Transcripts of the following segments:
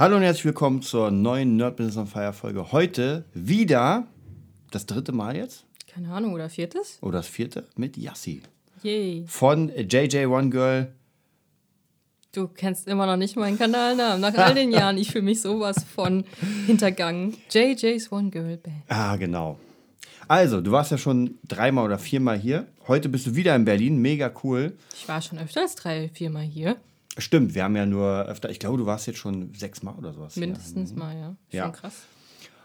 Hallo und herzlich willkommen zur neuen Nerd Business on Fire Folge. Heute wieder das dritte Mal jetzt Keine Ahnung, oder viertes? oder das vierte mit Yassi Yay. von JJ One Girl. Du kennst immer noch nicht meinen Kanalnamen. Nach all den Jahren, ich fühle mich sowas von hintergangen. JJ's One Girl Band. Ah, genau. Also, du warst ja schon dreimal oder viermal hier. Heute bist du wieder in Berlin. Mega cool. Ich war schon öfter als drei, viermal hier. Stimmt, wir haben ja nur öfter, ich glaube, du warst jetzt schon sechsmal oder sowas. Mindestens mal, ja. Schon Ja. krass.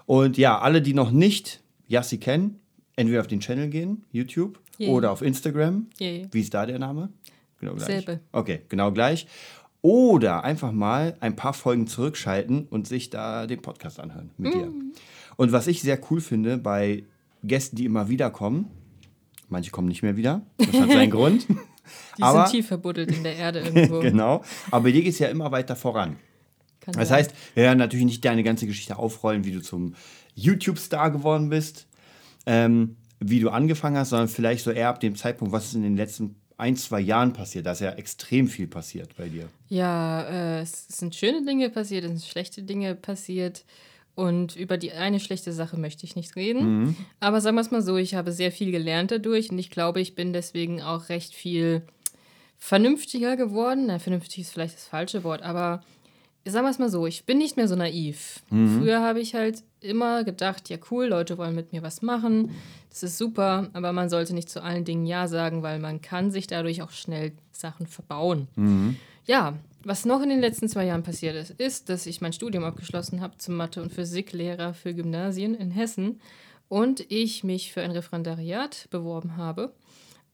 Und ja, alle, die noch nicht Yassi kennen, entweder auf den Channel gehen, YouTube, Yay. oder auf Instagram. Yay. Wie ist da der Name? Genau gleich. Selbe. Okay, genau gleich. Oder einfach mal ein paar Folgen zurückschalten und sich da den Podcast anhören mit dir. Mm. Und was ich sehr cool finde bei Gästen, die immer wieder kommen, manche kommen nicht mehr wieder, das hat seinen Grund. Die Aber- sind tief verbuddelt in der Erde irgendwo. genau. Aber dir geht es ja immer weiter voran. Kann Das sein. heißt, wir werden natürlich nicht deine ganze Geschichte aufrollen, wie du zum YouTube-Star geworden bist, ähm, wie du angefangen hast, sondern vielleicht so eher ab dem Zeitpunkt, was ist in den letzten ein, zwei Jahren passiert. Da ist ja extrem viel passiert bei dir. Ja, äh, es sind schöne Dinge passiert, es sind schlechte Dinge passiert. Und über die eine schlechte Sache möchte ich nicht reden. Aber sagen wir es mal so, ich habe sehr viel gelernt dadurch und ich glaube, ich bin deswegen auch recht viel vernünftiger geworden. Na, vernünftig ist vielleicht das falsche Wort, aber sagen wir es mal so, ich bin nicht mehr so naiv. Früher habe ich halt immer gedacht, ja cool, Leute wollen mit mir was machen, das ist super, aber man sollte nicht zu allen Dingen Ja sagen, weil man kann sich dadurch auch schnell Sachen verbauen. Ja, was noch in den letzten zwei Jahren passiert ist, ist, dass ich mein Studium abgeschlossen habe zum Mathe- und Physiklehrer für Gymnasien in Hessen und ich mich für ein Referendariat beworben habe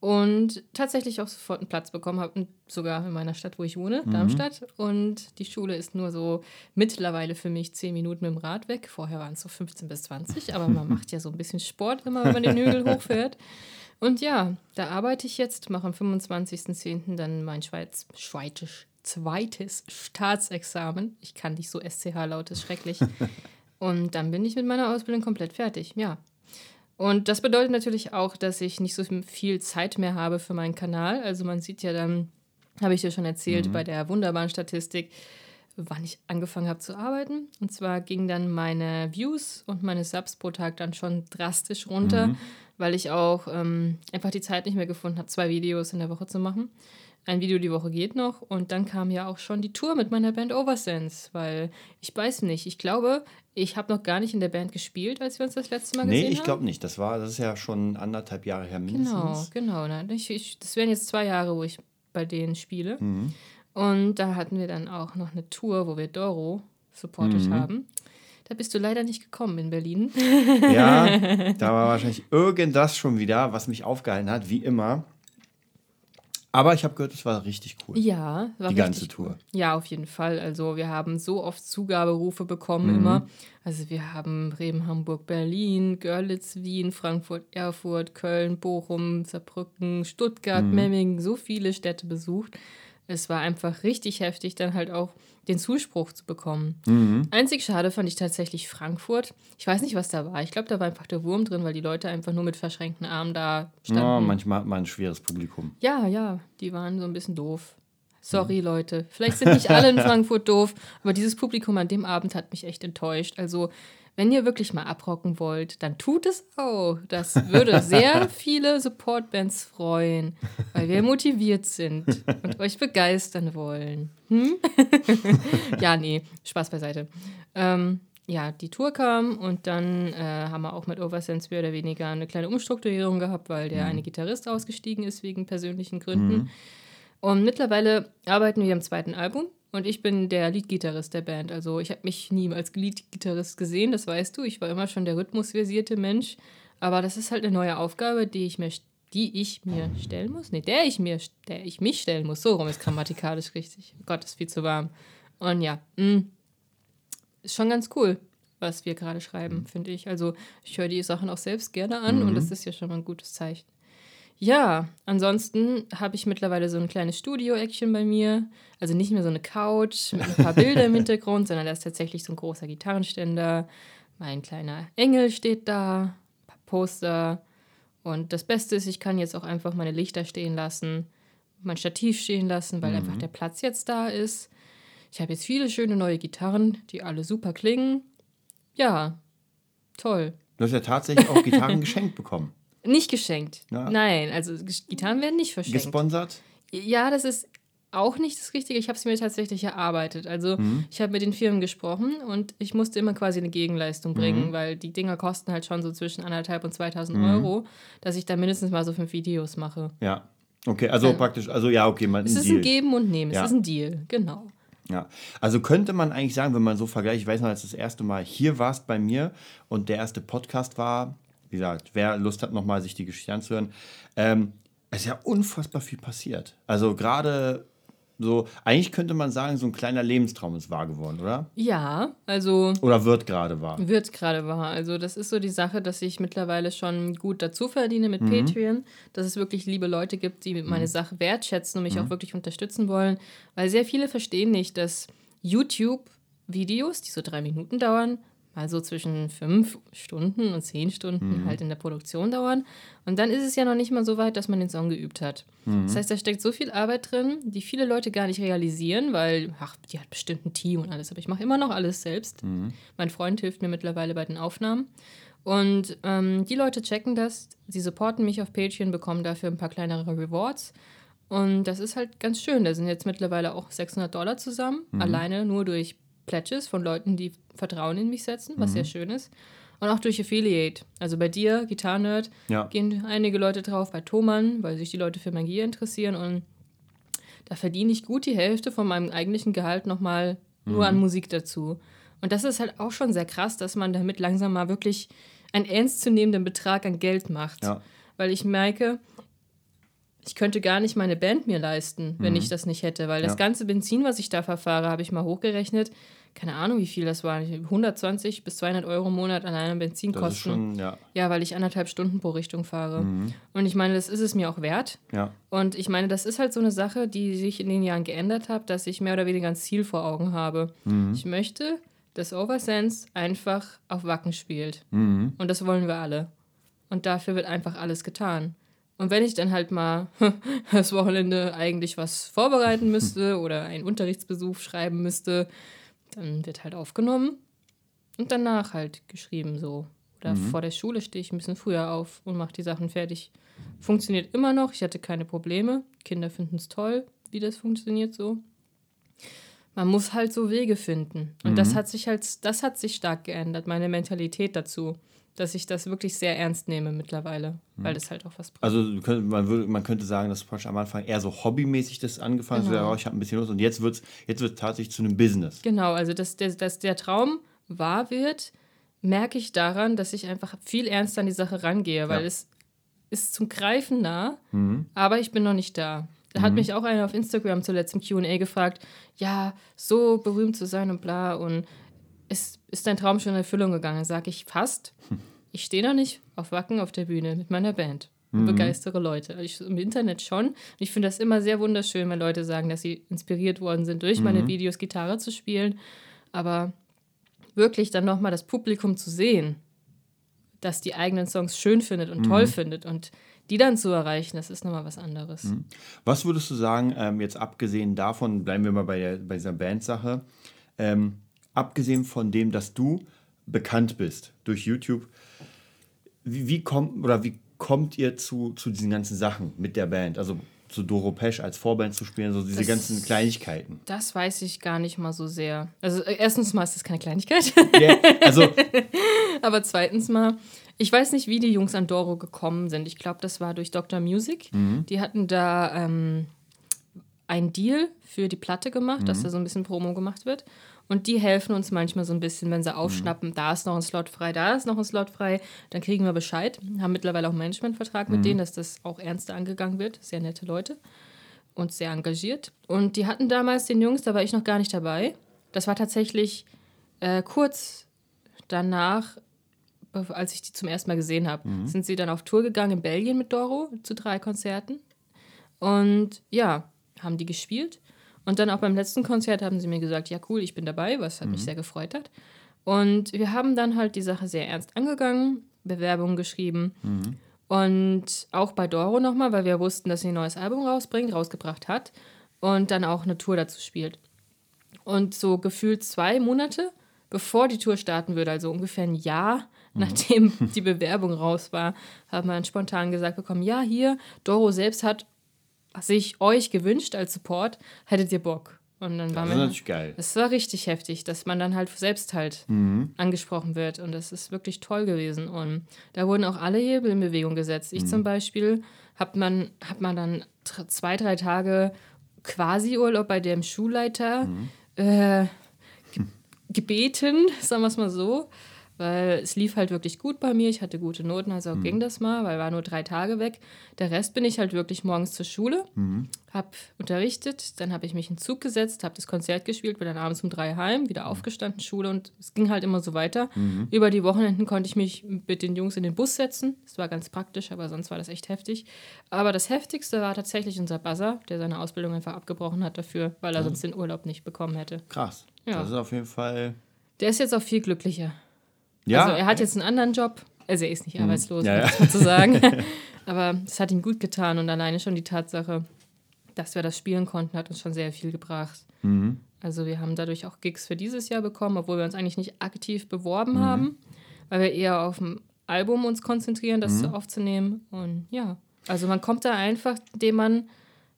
und tatsächlich auch sofort einen Platz bekommen habe, sogar in meiner Stadt, wo ich wohne, Darmstadt. Und die Schule ist nur so mittlerweile für mich zehn Minuten mit dem Rad weg. Vorher waren es so 15 bis 20, aber man macht ja so ein bisschen Sport immer, wenn man den Hügel hochfährt. Und ja, da arbeite ich jetzt, mache am 25.10. dann mein Schweiz, Schweitisch, zweites Staatsexamen. Ich kann nicht so SCH laut, ist schrecklich. Und dann bin ich mit meiner Ausbildung komplett fertig, ja. Und das bedeutet natürlich auch, dass ich nicht so viel Zeit mehr habe für meinen Kanal. Also man sieht ja dann, habe ich dir schon erzählt, bei der wunderbaren Statistik, wann ich angefangen habe zu arbeiten. Und zwar gingen dann meine Views und meine Subs pro Tag dann schon drastisch runter, weil ich auch ähm, einfach die Zeit nicht mehr gefunden habe, zwei Videos in der Woche zu machen. Ein Video die Woche geht noch und dann kam ja auch schon die Tour mit meiner Band Oversense, weil ich weiß nicht, ich glaube, ich habe noch gar nicht in der Band gespielt, als wir uns das letzte Mal gesehen Nee, haben. ich glaube nicht. Das war, das ist ja schon anderthalb Jahre her mindestens. Genau, genau. Ne? Ich, ich, das wären jetzt zwei Jahre, wo ich bei denen spiele. Mhm. Und da hatten wir dann auch noch eine Tour, wo wir Doro supportet Mhm. haben. Da bist du leider nicht gekommen in Berlin. Ja, da war wahrscheinlich irgendwas schon wieder, was mich aufgehalten hat, wie immer. Aber ich habe gehört, es war richtig cool. Ja, war Die ganze Tour. Cool. Ja, auf jeden Fall. Also wir haben so oft Zugaberufe bekommen Mhm. immer. Also wir haben Bremen, Hamburg, Berlin, Görlitz, Wien, Frankfurt, Erfurt, Köln, Bochum, Saarbrücken, Stuttgart, Mhm. Memmingen, so viele Städte besucht. Es war einfach richtig heftig, dann halt auch den Zuspruch zu bekommen. Mhm. Einzig schade fand ich tatsächlich Frankfurt. Ich weiß nicht, was da war. Ich glaube, da war einfach der Wurm drin, weil die Leute einfach nur mit verschränkten Armen da standen. Ja, manchmal hat man ein schweres Publikum. Ja, ja, die waren so ein bisschen doof. Sorry, Leute. Vielleicht sind nicht alle in Frankfurt doof, aber dieses Publikum an dem Abend hat mich echt enttäuscht. Also, wenn ihr wirklich mal abrocken wollt, dann tut es auch. Das würde sehr viele Supportbands freuen, weil wir motiviert sind und euch begeistern wollen. Hm? ja, nee, Spaß beiseite. Ähm, ja, die Tour kam und dann äh, haben wir auch mit Oversense mehr oder weniger eine kleine Umstrukturierung gehabt, weil der eine Gitarrist ausgestiegen ist wegen persönlichen Gründen. Und mittlerweile arbeiten wir am zweiten Album und ich bin der Leadgitarrist der Band. Also ich habe mich nie als Leadgitarrist gesehen, das weißt du. Ich war immer schon der rhythmusversierte Mensch. Aber das ist halt eine neue Aufgabe, die ich mir, die ich mir stellen muss. Nee, der ich mir, der ich mich stellen muss. So rum ist grammatikalisch richtig. Oh Gott, ist viel zu warm. Und ja, mh, ist schon ganz cool, was wir gerade schreiben, finde ich. Also ich höre die Sachen auch selbst gerne an und das ist ja schon mal ein gutes Zeichen. Ja, ansonsten habe ich mittlerweile so ein kleines Studio-Action bei mir. Also nicht mehr so eine Couch mit ein paar Bilder im Hintergrund, sondern da ist tatsächlich so ein großer Gitarrenständer. Mein kleiner Engel steht da, ein paar Poster. Und das Beste ist, ich kann jetzt auch einfach meine Lichter stehen lassen, mein Stativ stehen lassen, weil einfach der Platz jetzt da ist. Ich habe jetzt viele schöne neue Gitarren, die alle super klingen. Ja, toll. Du hast ja tatsächlich auch Gitarren geschenkt bekommen. Nicht geschenkt. Ja. Nein, also Gitarren werden nicht verschenkt. Gesponsert? Ja, das ist auch nicht das Richtige. Ich habe es mir tatsächlich erarbeitet. Also Mhm. ich habe mit den Firmen gesprochen und ich musste immer quasi eine Gegenleistung bringen, Mhm. weil die Dinger kosten halt schon so zwischen anderthalb und 2000 Euro, dass ich da mindestens mal so fünf Videos mache. Ja. Okay, also Ja. praktisch, also ja, okay, man Es ist Deal. ein Geben und Nehmen. Ja. Es ist ein Deal, genau. Ja, also könnte man eigentlich sagen, wenn man so vergleicht, ich weiß noch, als das erste Mal hier warst bei mir und der erste Podcast war, wie gesagt, wer Lust hat, nochmal sich die Geschichte anzuhören, ähm, es ist ja unfassbar viel passiert. Also gerade so, eigentlich könnte man sagen, so ein kleiner Lebenstraum ist wahr geworden, oder? Ja, also Oder wird gerade wahr. Wird gerade wahr. Also das ist so die Sache, dass ich mittlerweile schon gut dazu verdiene mit Patreon, dass es wirklich liebe Leute gibt, die meine Sache wertschätzen und mich auch wirklich unterstützen wollen, weil sehr viele verstehen nicht, dass YouTube-Videos, die so drei Minuten dauern, mal so zwischen fünf Stunden und zehn Stunden halt in der Produktion dauern. Und dann ist es ja noch nicht mal so weit, dass man den Song geübt hat. Das heißt, da steckt so viel Arbeit drin, die viele Leute gar nicht realisieren, weil, ach, die hat bestimmt ein Team und alles, aber ich mache immer noch alles selbst. Mein Freund hilft mir mittlerweile bei den Aufnahmen. Und ähm, die Leute checken das, sie supporten mich auf Patreon, bekommen dafür ein paar kleinere Rewards. Und das ist halt ganz schön. Da sind jetzt mittlerweile auch 600 Dollar zusammen, alleine nur durch Pledges von Leuten, die Vertrauen in mich setzen, was sehr schön ist. Und auch durch Affiliate. Also bei dir, Gitarrenerd, Ja. gehen einige Leute drauf, bei Thomann, weil sich die Leute für Magie interessieren. Und da verdiene ich gut die Hälfte von meinem eigentlichen Gehalt nochmal nur an Musik dazu. Und das ist halt auch schon sehr krass, dass man damit langsam mal wirklich einen ernstzunehmenden Betrag an Geld macht. Ja. Weil ich merke, ich könnte gar nicht meine Band mir leisten, wenn ich das nicht hätte. Weil das Ja. ganze Benzin, was ich da verfahre, habe ich mal hochgerechnet. Keine Ahnung, wie viel das war. 120 bis 200 Euro im Monat an einem Das Benzinkosten. schon, ja. Ja, weil ich anderthalb Stunden pro Richtung fahre. Und ich meine, das ist es mir auch wert. Ja. Und ich meine, das ist halt so eine Sache, die sich in den Jahren geändert hat, dass ich mehr oder weniger ein Ziel vor Augen habe. Ich möchte, dass Oversense einfach auf Wacken spielt. Mhm. Und das wollen wir alle. Und dafür wird einfach alles getan. Und wenn ich dann halt mal das Wochenende eigentlich was vorbereiten müsste oder einen Unterrichtsbesuch schreiben müsste, dann wird halt aufgenommen und danach halt geschrieben so. Oder vor der Schule stehe ich ein bisschen früher auf und mache die Sachen fertig. Funktioniert immer noch, ich hatte keine Probleme. Kinder finden es toll, wie das funktioniert so. Man muss halt so Wege finden. Und das hat sich halt, das hat sich stark geändert, meine Mentalität dazu, dass ich das wirklich sehr ernst nehme mittlerweile, weil das halt auch was bringt. Also man, würde, man könnte sagen, dass praktisch am Anfang eher so hobbymäßig das angefangen Genau. hat. So, ja, ich habe ein bisschen Lust und jetzt wird es jetzt wird's tatsächlich zu einem Business. Genau, also dass der, dass der Traum wahr wird, merke ich daran, dass ich einfach viel ernster an die Sache rangehe, weil Ja. es ist zum Greifen nah, aber ich bin noch nicht da. Da hat mich auch einer auf Instagram zuletzt im QA gefragt, ja, so berühmt zu sein und bla und ist, ist dein Traum schon in Erfüllung gegangen? Sag ich fast. Ich stehe noch nicht auf Wacken auf der Bühne mit meiner Band und begeistere Leute. Ich, Im Internet schon. Und ich finde das immer sehr wunderschön, wenn Leute sagen, dass sie inspiriert worden sind, durch meine Videos Gitarre zu spielen. Aber wirklich dann nochmal das Publikum zu sehen, das die eigenen Songs schön findet und toll findet und die dann zu erreichen, das ist nochmal was anderes. Was würdest du sagen, ähm, jetzt abgesehen davon, bleiben wir mal bei, der, bei dieser Bandsache, ähm, abgesehen von dem, dass du bekannt bist durch YouTube, wie, wie kommt oder wie kommt ihr zu, zu diesen ganzen Sachen mit der Band? Also zu Doro Pesch als Vorband zu spielen, so diese Das- ganzen Kleinigkeiten. Das weiß ich gar nicht mal so sehr. Also äh, erstens mal ist das keine Kleinigkeit. Ja, also, Aber zweitens mal, ich weiß nicht, wie die Jungs an Doro gekommen sind. Ich glaube, das war durch Dr. Music. Die hatten da ähm, einen Deal für die Platte gemacht, dass da so ein bisschen Promo gemacht wird. Und die helfen uns manchmal so ein bisschen, wenn sie aufschnappen, da ist noch ein Slot frei, da ist noch ein Slot frei, dann kriegen wir Bescheid. Haben mittlerweile auch einen Managementvertrag mit denen, dass das auch ernster angegangen wird. Sehr nette Leute und sehr engagiert. Und die hatten damals den Jungs, da war ich noch gar nicht dabei. Das war tatsächlich äh, kurz danach, als ich die zum ersten Mal gesehen habe, sind sie dann auf Tour gegangen in Belgien mit Doro zu drei Konzerten. Und ja, haben die gespielt. Und dann auch beim letzten Konzert haben sie mir gesagt, ja cool, ich bin dabei, was hat mich sehr gefreut hat. Und wir haben dann halt die Sache sehr ernst angegangen, Bewerbungen geschrieben. Und auch bei Doro nochmal, weil wir wussten, dass sie ein neues Album rausbringt, rausgebracht hat. Und dann auch eine Tour dazu spielt. Und so gefühlt zwei Monate, bevor die Tour starten würde, also ungefähr ein Jahr, nachdem die Bewerbung raus war, hat man spontan gesagt bekommen, ja, hier, Doro selbst hat sich euch gewünscht als Support, hättet ihr Bock. Und dann war Das man, natürlich geil. es war richtig heftig, dass man dann halt selbst halt angesprochen wird. Und das ist wirklich toll gewesen. Und da wurden auch alle Hebel in Bewegung gesetzt. Ich zum Beispiel hat man, hat man dann zwei, drei Tage quasi Urlaub bei dem Schulleiter äh, ge gebeten, sagen wir es mal so. Weil es lief halt wirklich gut bei mir. Ich hatte gute Noten, also ging das mal, weil war nur drei Tage weg. Der Rest bin ich halt wirklich morgens zur Schule, hab unterrichtet, dann habe ich mich in den Zug gesetzt, habe das Konzert gespielt, bin dann abends um drei heim, wieder aufgestanden, Schule und es ging halt immer so weiter. Über die Wochenenden konnte ich mich mit den Jungs in den Bus setzen. Das war ganz praktisch, aber sonst war das echt heftig. Aber das Heftigste war tatsächlich unser Buzzer, der seine Ausbildung einfach abgebrochen hat dafür, weil er sonst den Urlaub nicht bekommen hätte. Krass. Ja. Das ist auf jeden Fall. Der ist jetzt auch viel glücklicher. Ja, Also er hat jetzt einen anderen Job. Also er ist nicht arbeitslos, Ja, ja. das mal zu sagen. Aber es hat ihm gut getan und alleine schon die Tatsache, dass wir das spielen konnten, hat uns schon sehr viel gebracht. Mhm. Also wir haben dadurch auch Gigs für dieses Jahr bekommen, obwohl wir uns eigentlich nicht aktiv beworben Mhm. haben, weil wir eher auf dem Album uns konzentrieren, das Mhm. aufzunehmen. Und ja, also man kommt da einfach, indem man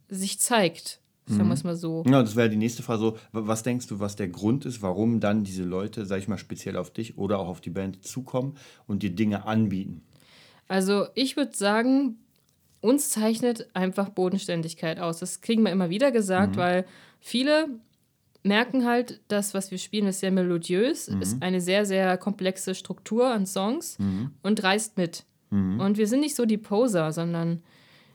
sich zeigt, sagen wir es mal so. Ja, das wäre die nächste Frage. So, wa- was denkst du, was der Grund ist, warum dann diese Leute, sag ich mal, speziell auf dich oder auch auf die Band zukommen und dir Dinge anbieten? Also ich würde sagen, uns zeichnet einfach Bodenständigkeit aus. Das kriegen wir immer wieder gesagt, weil viele merken halt, das, was wir spielen, ist sehr melodiös, ist eine sehr, sehr komplexe Struktur an Songs und reißt mit. Und wir sind nicht so die Poser, sondern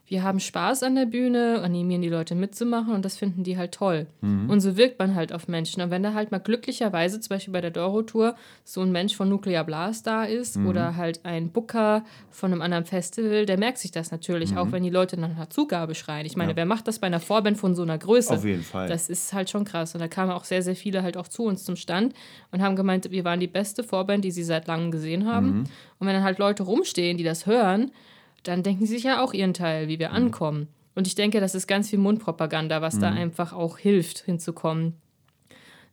wir haben Spaß an der Bühne, animieren die Leute mitzumachen und das finden die halt toll. Und so wirkt man halt auf Menschen. Und wenn da halt mal glücklicherweise, zum Beispiel bei der Doro-Tour, so ein Mensch von Nuclear Blast da ist oder halt ein Booker von einem anderen Festival, der merkt sich das natürlich, auch wenn die Leute nach einer Zugabe schreien. Ich meine, Ja. wer macht das bei einer Vorband von so einer Größe? Auf jeden Fall. Das ist halt schon krass. Und da kamen auch sehr, sehr viele halt auch zu uns zum Stand und haben gemeint, wir waren die beste Vorband, die sie seit langem gesehen haben. Und wenn dann halt Leute rumstehen, die das hören, dann denken sie sich ja auch ihren Teil, wie wir ankommen. Und ich denke, das ist ganz viel Mundpropaganda, was da einfach auch hilft, hinzukommen.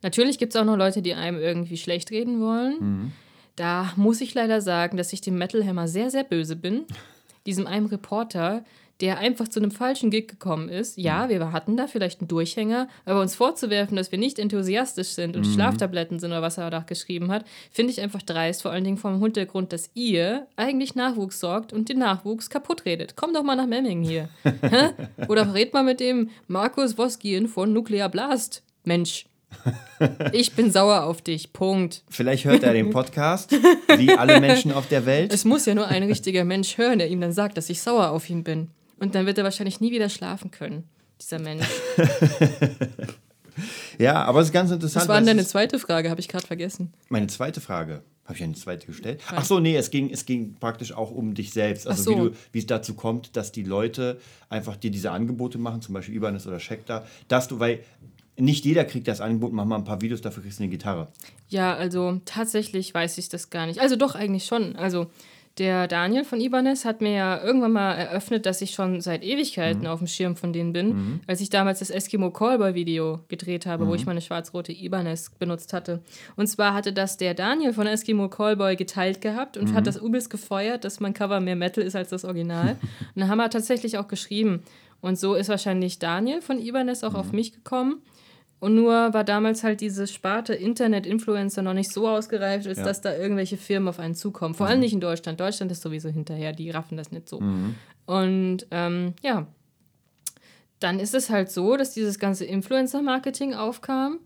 Natürlich gibt es auch noch Leute, die einem irgendwie schlecht reden wollen. Da muss ich leider sagen, dass ich dem Metal Hammer sehr, sehr böse bin. Diesem einem Reporter, der einfach zu einem falschen Gig gekommen ist. Ja, wir hatten da vielleicht einen Durchhänger, aber uns vorzuwerfen, dass wir nicht enthusiastisch sind und Schlaftabletten sind oder was er da geschrieben hat, finde ich einfach dreist, vor allen Dingen vom Hintergrund, dass ihr eigentlich Nachwuchs sorgt und den Nachwuchs kaputt redet. Komm doch mal nach Memmingen hier. Oder red mal mit dem Markus Woskien von Nuclear Blast. Mensch. Ich bin sauer auf dich. Punkt. Vielleicht hört er den Podcast, wie alle Menschen auf der Welt. Es muss ja nur ein richtiger Mensch hören, der ihm dann sagt, dass ich sauer auf ihn bin. Und dann wird er wahrscheinlich nie wieder schlafen können, dieser Mensch. Ja, aber es ist ganz interessant. Was war denn deine zweite Frage? Habe ich gerade vergessen. Meine zweite Frage. Habe ich eine zweite gestellt? Ach so, nee, es ging, es ging praktisch auch um dich selbst. Also so. wie, du, wie es dazu kommt, dass die Leute einfach dir diese Angebote machen, zum Beispiel Ibanez oder Schecter, dass du, weil nicht jeder kriegt das Angebot, mach mal ein paar Videos, dafür kriegst du eine Gitarre. Ja, also tatsächlich weiß ich das gar nicht. Also doch, eigentlich schon. Also der Daniel von Ibanez hat mir ja irgendwann mal eröffnet, dass ich schon seit Ewigkeiten auf dem Schirm von denen bin, als ich damals das Eskimo Callboy Video gedreht habe, wo ich meine schwarz-rote Ibanez benutzt hatte. Und zwar hatte das der Daniel von Eskimo Callboy geteilt gehabt und hat das übelst gefeuert, dass mein Cover mehr Metal ist als das Original. und dann haben wir tatsächlich auch geschrieben. Und so ist wahrscheinlich Daniel von Ibanez auch auf mich gekommen. Und nur war damals halt diese Sparte Internet-Influencer noch nicht so ausgereift, als Ja. dass da irgendwelche Firmen auf einen zukommen. Vor allem nicht in Deutschland. Deutschland ist sowieso hinterher, die raffen das nicht so. Und ähm, ja, dann ist es halt so, dass dieses ganze Influencer-Marketing aufkam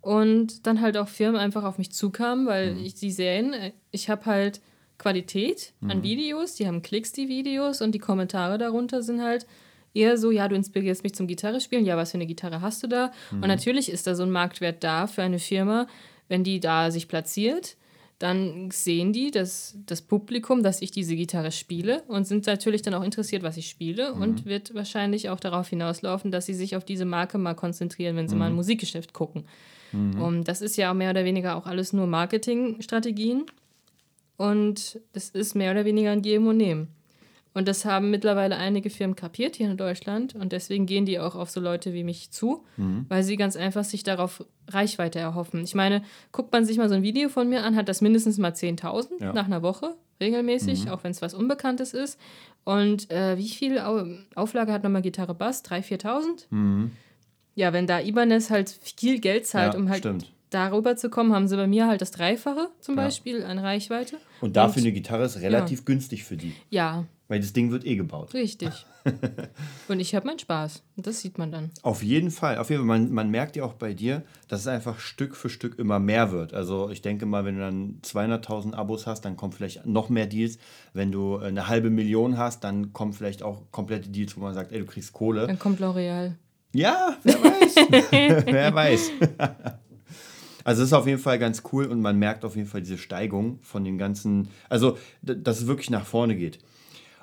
und dann halt auch Firmen einfach auf mich zukamen, weil ich sie sehen, äh, ich habe halt Qualität an Videos, die haben Klicks, die Videos und die Kommentare darunter sind halt eher so, ja, du inspirierst mich zum Gitarre spielen, ja, was für eine Gitarre hast du da? Und natürlich ist da so ein Marktwert da für eine Firma, wenn die da sich platziert, dann sehen die das, das Publikum, dass ich diese Gitarre spiele und sind natürlich dann auch interessiert, was ich spiele und wird wahrscheinlich auch darauf hinauslaufen, dass sie sich auf diese Marke mal konzentrieren, wenn sie mal ein Musikgeschäft gucken. Und das ist ja mehr oder weniger auch alles nur Marketingstrategien. Und es ist mehr oder weniger ein Geben und Nehmen. Und das haben mittlerweile einige Firmen kapiert hier in Deutschland. Und deswegen gehen die auch auf so Leute wie mich zu, mhm. weil sie ganz einfach sich darauf Reichweite erhoffen. Ich meine, guckt man sich mal so ein Video von mir an, hat das mindestens mal 10.000 ja. nach einer Woche, regelmäßig, mhm. auch wenn es was Unbekanntes ist. Und äh, wie viel Auflage hat nochmal Gitarre Bass? 3.000, 4.000? Mhm. Ja, wenn da Ibanez halt viel Geld zahlt, ja, um halt stimmt darüber zu kommen, haben sie bei mir halt das Dreifache zum ja. Beispiel an Reichweite. Und dafür und, eine Gitarre ist relativ ja. günstig für die. Ja. Weil das Ding wird eh gebaut. Richtig. und ich habe meinen Spaß. Und das sieht man dann. Auf jeden Fall. Auf jeden Fall. Man, man merkt ja auch bei dir, dass es einfach Stück für Stück immer mehr wird. Also ich denke mal, wenn du dann 200.000 Abos hast, dann kommen vielleicht noch mehr Deals. Wenn du eine halbe Million hast, dann kommen vielleicht auch komplette Deals, wo man sagt, ey, du kriegst Kohle. Dann kommt L'Oreal. Ja, wer weiß. wer weiß. Also es ist auf jeden Fall ganz cool und man merkt auf jeden Fall diese Steigung von den ganzen, also dass es wirklich nach vorne geht.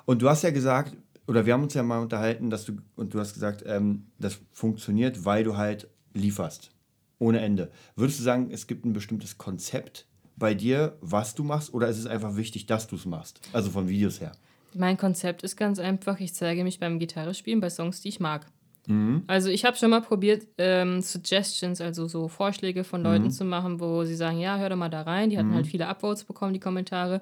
Und du hast ja gesagt, oder wir haben uns ja mal unterhalten, dass du, und du hast gesagt, ähm, das funktioniert, weil du halt lieferst. Ohne Ende. Würdest du sagen, es gibt ein bestimmtes Konzept bei dir, was du machst, oder ist es einfach wichtig, dass du es machst? Also von Videos her. Mein Konzept ist ganz einfach, ich zeige mich beim Gitarre spielen bei Songs, die ich mag. Mhm. Also ich habe schon mal probiert, ähm, Suggestions, also so Vorschläge von Leuten mhm. zu machen, wo sie sagen, ja, hör doch mal da rein. Die hatten mhm. halt viele Upvotes bekommen, die Kommentare.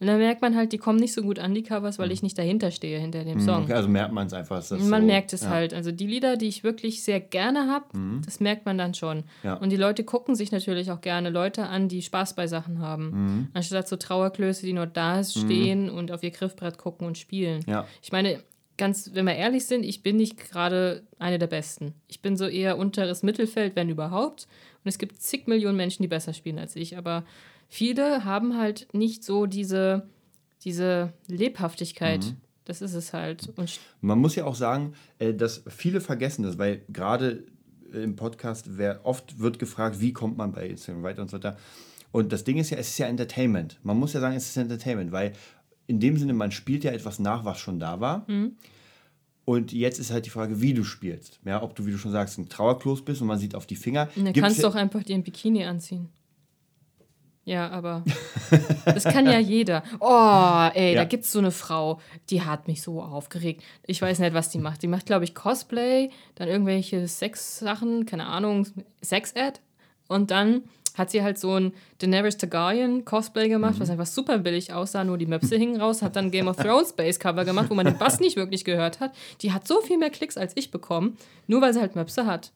Und dann merkt man halt, die kommen nicht so gut an die Covers, weil mhm. ich nicht dahinter stehe, hinter dem mhm. Song. Okay, also merkt man es einfach. man so, merkt es ja. halt. Also die Lieder, die ich wirklich sehr gerne habe, mhm. das merkt man dann schon. Ja. Und die Leute gucken sich natürlich auch gerne Leute an, die Spaß bei Sachen haben. Anstatt so Trauerklöße, die nur da stehen und auf ihr Griffbrett gucken und spielen. Ja. Ich meine, ganz, wenn wir ehrlich sind, ich bin nicht gerade eine der Besten. Ich bin so eher unteres Mittelfeld, wenn überhaupt. Und es gibt zig Millionen Menschen, die besser spielen als ich. Aber viele haben halt nicht so diese, diese Lebhaftigkeit. Mhm. Das ist es halt. Und Man muss ja auch sagen, äh, dass viele vergessen das, weil gerade im Podcast wer, oft wird gefragt, wie kommt man bei Instagram weiter und so weiter. Und das Ding ist ja, es ist ja Entertainment. Man muss ja sagen, es ist Entertainment, weil in dem Sinne, man spielt ja etwas nach, was schon da war. Mhm. Und jetzt ist halt die Frage, wie du spielst. Ja, ob du, wie du schon sagst, ein Trauerklos bist und man sieht auf die Finger. Dann kannst du doch einfach dir ein Bikini anziehen. Ja, aber das kann ja jeder. Oh, ey, ja. da gibt es so eine Frau, die hat mich so aufgeregt. Ich weiß nicht, was die macht. Die macht, glaube ich, Cosplay, dann irgendwelche Sex-Sachen, keine Ahnung, Sex-Ad. Und dann hat sie halt so ein Daenerys Targaryen Cosplay gemacht, mhm. was einfach super billig aussah, nur die Möpse hingen raus, hat dann Game of Thrones Base Cover gemacht, wo man den Bass nicht wirklich gehört hat. Die hat so viel mehr Klicks als ich bekommen, nur weil sie halt Möpse hat.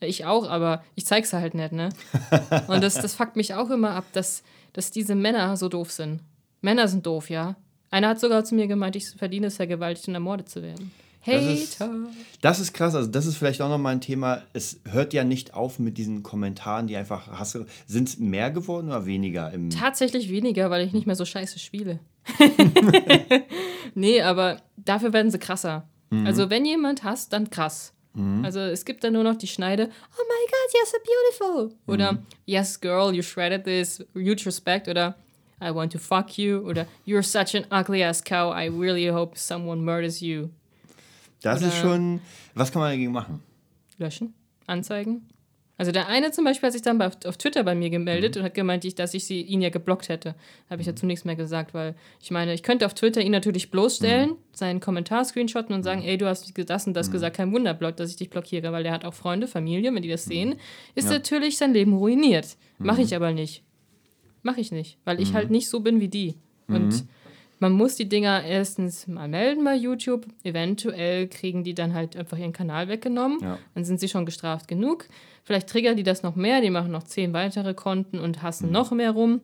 Ich auch, aber ich zeig's halt nicht, ne? Und das, das fuckt mich auch immer ab, dass, dass diese Männer so doof sind. Männer sind doof, ja. Einer hat sogar zu mir gemeint, ich verdiene es, vergewaltigt und ermordet zu werden. Hater. Das ist, das ist krass. Also, das ist vielleicht auch nochmal ein Thema. Es hört ja nicht auf mit diesen Kommentaren, die einfach hast. Sind es mehr geworden oder weniger? Tatsächlich weniger, weil ich nicht mehr so scheiße spiele. nee, aber dafür werden sie krasser. Mhm. Also, wenn jemand hasst, dann krass. Mhm. Also, es gibt dann nur noch die Schneide: Oh my God, you're so beautiful. Oder mhm. Yes, girl, you shredded this. Huge respect. Oder I want to fuck you. Oder You're such an ugly ass cow. I really hope someone murders you. Das Oder ist schon. Was kann man dagegen machen? Löschen, anzeigen. Also der eine zum Beispiel hat sich dann auf, auf Twitter bei mir gemeldet mhm. und hat gemeint, dass ich sie, ihn ja geblockt hätte. Habe ich mhm. dazu nichts mehr gesagt, weil ich meine, ich könnte auf Twitter ihn natürlich bloßstellen, mhm. seinen Kommentar screenshotten und sagen, mhm. ey, du hast das und das mhm. gesagt, kein Wunder, dass ich dich blockiere, weil der hat auch Freunde, Familie, wenn die das mhm. sehen, ist ja. natürlich sein Leben ruiniert. Mache ich aber nicht. Mache ich nicht, weil ich halt nicht so bin wie die. Und man muss die Dinger erstens mal melden bei YouTube. Eventuell kriegen die dann halt einfach ihren Kanal weggenommen. Ja. Dann sind sie schon gestraft genug. Vielleicht triggern die das noch mehr. Die machen noch zehn weitere Konten und hassen mhm. noch mehr rum.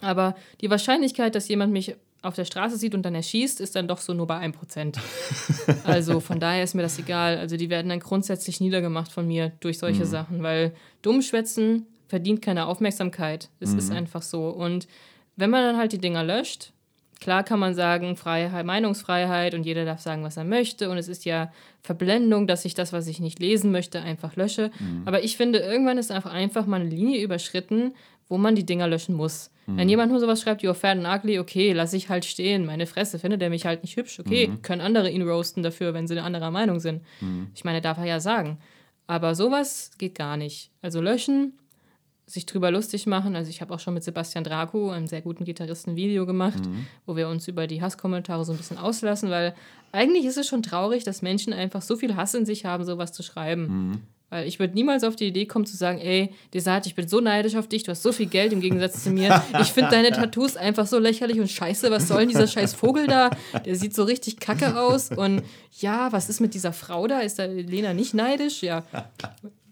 Aber die Wahrscheinlichkeit, dass jemand mich auf der Straße sieht und dann erschießt, ist dann doch so nur bei 1%. also von daher ist mir das egal. Also die werden dann grundsätzlich niedergemacht von mir durch solche mhm. Sachen, weil Dummschwätzen verdient keine Aufmerksamkeit. Es mhm. ist einfach so. Und wenn man dann halt die Dinger löscht, Klar kann man sagen, Freiheit, Meinungsfreiheit und jeder darf sagen, was er möchte. Und es ist ja Verblendung, dass ich das, was ich nicht lesen möchte, einfach lösche. Mhm. Aber ich finde, irgendwann ist einfach einfach mal eine Linie überschritten, wo man die Dinger löschen muss. Mhm. Wenn jemand nur sowas schreibt, you're fat and ugly, okay, lass ich halt stehen. Meine Fresse, findet er mich halt nicht hübsch, okay, mhm. können andere ihn roasten dafür, wenn sie eine andere Meinung sind. Mhm. Ich meine, darf er ja sagen. Aber sowas geht gar nicht. Also löschen, sich drüber lustig machen. Also ich habe auch schon mit Sebastian Draco, einem sehr guten Gitarristen, ein Video gemacht, mhm. wo wir uns über die Hasskommentare so ein bisschen auslassen, weil eigentlich ist es schon traurig, dass Menschen einfach so viel Hass in sich haben, sowas zu schreiben. Mhm. Weil ich würde niemals auf die Idee kommen zu sagen, ey, Desart, ich bin so neidisch auf dich, du hast so viel Geld im Gegensatz zu mir. Ich finde deine Tattoos einfach so lächerlich und scheiße. Was soll denn dieser scheiß Vogel da? Der sieht so richtig kacke aus. Und ja, was ist mit dieser Frau da? Ist da Lena nicht neidisch? Ja,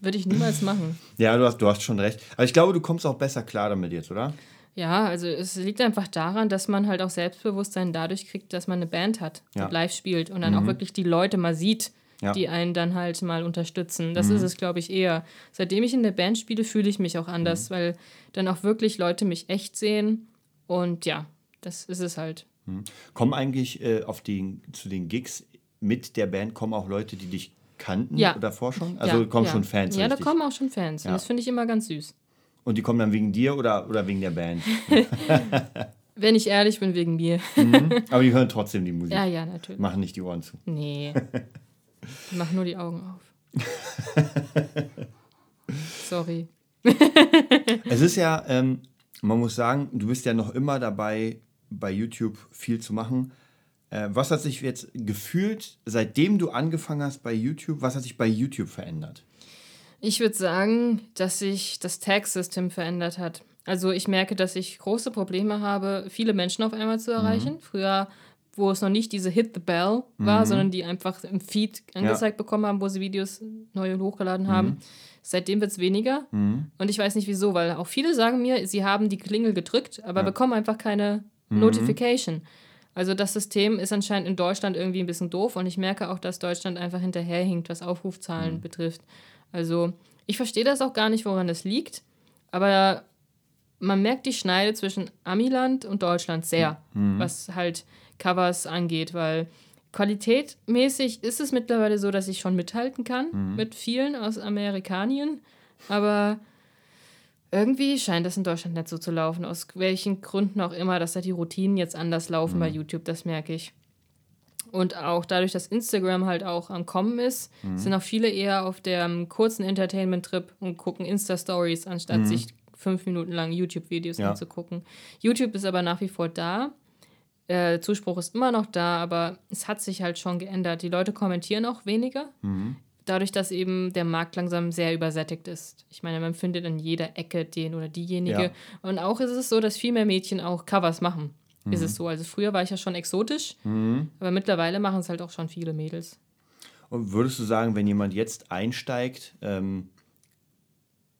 würde ich niemals machen. Ja, du hast, du hast schon recht. Aber ich glaube, du kommst auch besser klar damit jetzt, oder? Ja, also es liegt einfach daran, dass man halt auch Selbstbewusstsein dadurch kriegt, dass man eine Band hat, die ja. live spielt und dann mhm. auch wirklich die Leute mal sieht ja. die einen dann halt mal unterstützen. Das mhm. ist es, glaube ich, eher. Seitdem ich in der Band spiele, fühle ich mich auch anders, mhm. weil dann auch wirklich Leute mich echt sehen. Und ja, das ist es halt. Mhm. Kommen eigentlich äh, auf den, zu den Gigs mit der Band, kommen auch Leute, die dich kannten ja. davor schon? Also ja, kommen ja. schon Fans? Ja, richtig? da kommen auch schon Fans. Und das finde ich immer ganz süß. Und die kommen dann wegen dir oder, oder wegen der Band? Wenn ich ehrlich bin, wegen mir. Mhm. Aber die hören trotzdem die Musik. Ja, ja, natürlich. Machen nicht die Ohren zu. Nee. Mach nur die Augen auf. Sorry. es ist ja, ähm, man muss sagen, du bist ja noch immer dabei, bei YouTube viel zu machen. Äh, was hat sich jetzt gefühlt, seitdem du angefangen hast bei YouTube, was hat sich bei YouTube verändert? Ich würde sagen, dass sich das Tag-System verändert hat. Also ich merke, dass ich große Probleme habe, viele Menschen auf einmal zu erreichen. Mhm. Früher wo es noch nicht diese Hit the Bell war, mhm. sondern die einfach im Feed angezeigt ja. bekommen haben, wo sie Videos neu hochgeladen haben. Mhm. Seitdem wird es weniger. Mhm. Und ich weiß nicht wieso, weil auch viele sagen mir, sie haben die Klingel gedrückt, aber ja. bekommen einfach keine mhm. Notification. Also das System ist anscheinend in Deutschland irgendwie ein bisschen doof und ich merke auch, dass Deutschland einfach hinterherhinkt, was Aufrufzahlen mhm. betrifft. Also ich verstehe das auch gar nicht, woran das liegt, aber man merkt die Schneide zwischen Amiland und Deutschland sehr, mhm. was halt Covers angeht, weil qualitätmäßig ist es mittlerweile so, dass ich schon mithalten kann mhm. mit vielen aus Amerikanien, aber irgendwie scheint das in Deutschland nicht so zu laufen, aus welchen Gründen auch immer, dass da die Routinen jetzt anders laufen mhm. bei YouTube, das merke ich. Und auch dadurch, dass Instagram halt auch am Kommen ist, mhm. sind auch viele eher auf dem kurzen Entertainment-Trip und gucken Insta-Stories, anstatt mhm. sich fünf Minuten lang YouTube-Videos ja. anzugucken. YouTube ist aber nach wie vor da äh, Zuspruch ist immer noch da, aber es hat sich halt schon geändert. Die Leute kommentieren auch weniger, mhm. Dadurch, dass eben der Markt langsam sehr übersättigt ist. Ich meine, man findet in jeder Ecke den oder diejenige. Ja. Und auch ist es so, dass viel mehr Mädchen auch Covers machen. Mhm. Ist es so. Also früher war ich ja schon exotisch, mhm. aber mittlerweile machen es halt auch schon viele Mädels. Und würdest du sagen, wenn jemand jetzt einsteigt, ähm,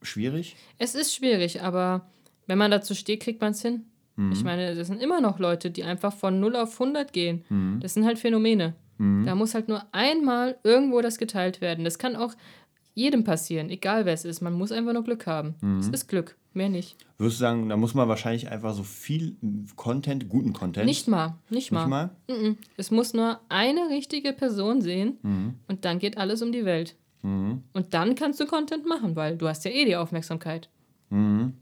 schwierig? Es ist schwierig, aber wenn man dazu steht, kriegt man es hin. Mhm. Ich meine, das sind immer noch Leute, die einfach von 0 auf 100 gehen. Mhm. Das sind halt Phänomene. Mhm. Da muss halt nur einmal irgendwo das geteilt werden. Das kann auch jedem passieren, egal wer es ist. Man muss einfach nur Glück haben. Es mhm. ist Glück, mehr nicht. Würdest du sagen, da muss man wahrscheinlich einfach so viel Content, guten Content. Nicht mal, nicht mal. Nicht mal? Mhm. Es muss nur eine richtige Person sehen mhm. und dann geht alles um die Welt. Und dann kannst du Content machen, weil du hast ja eh die Aufmerksamkeit. Mhm.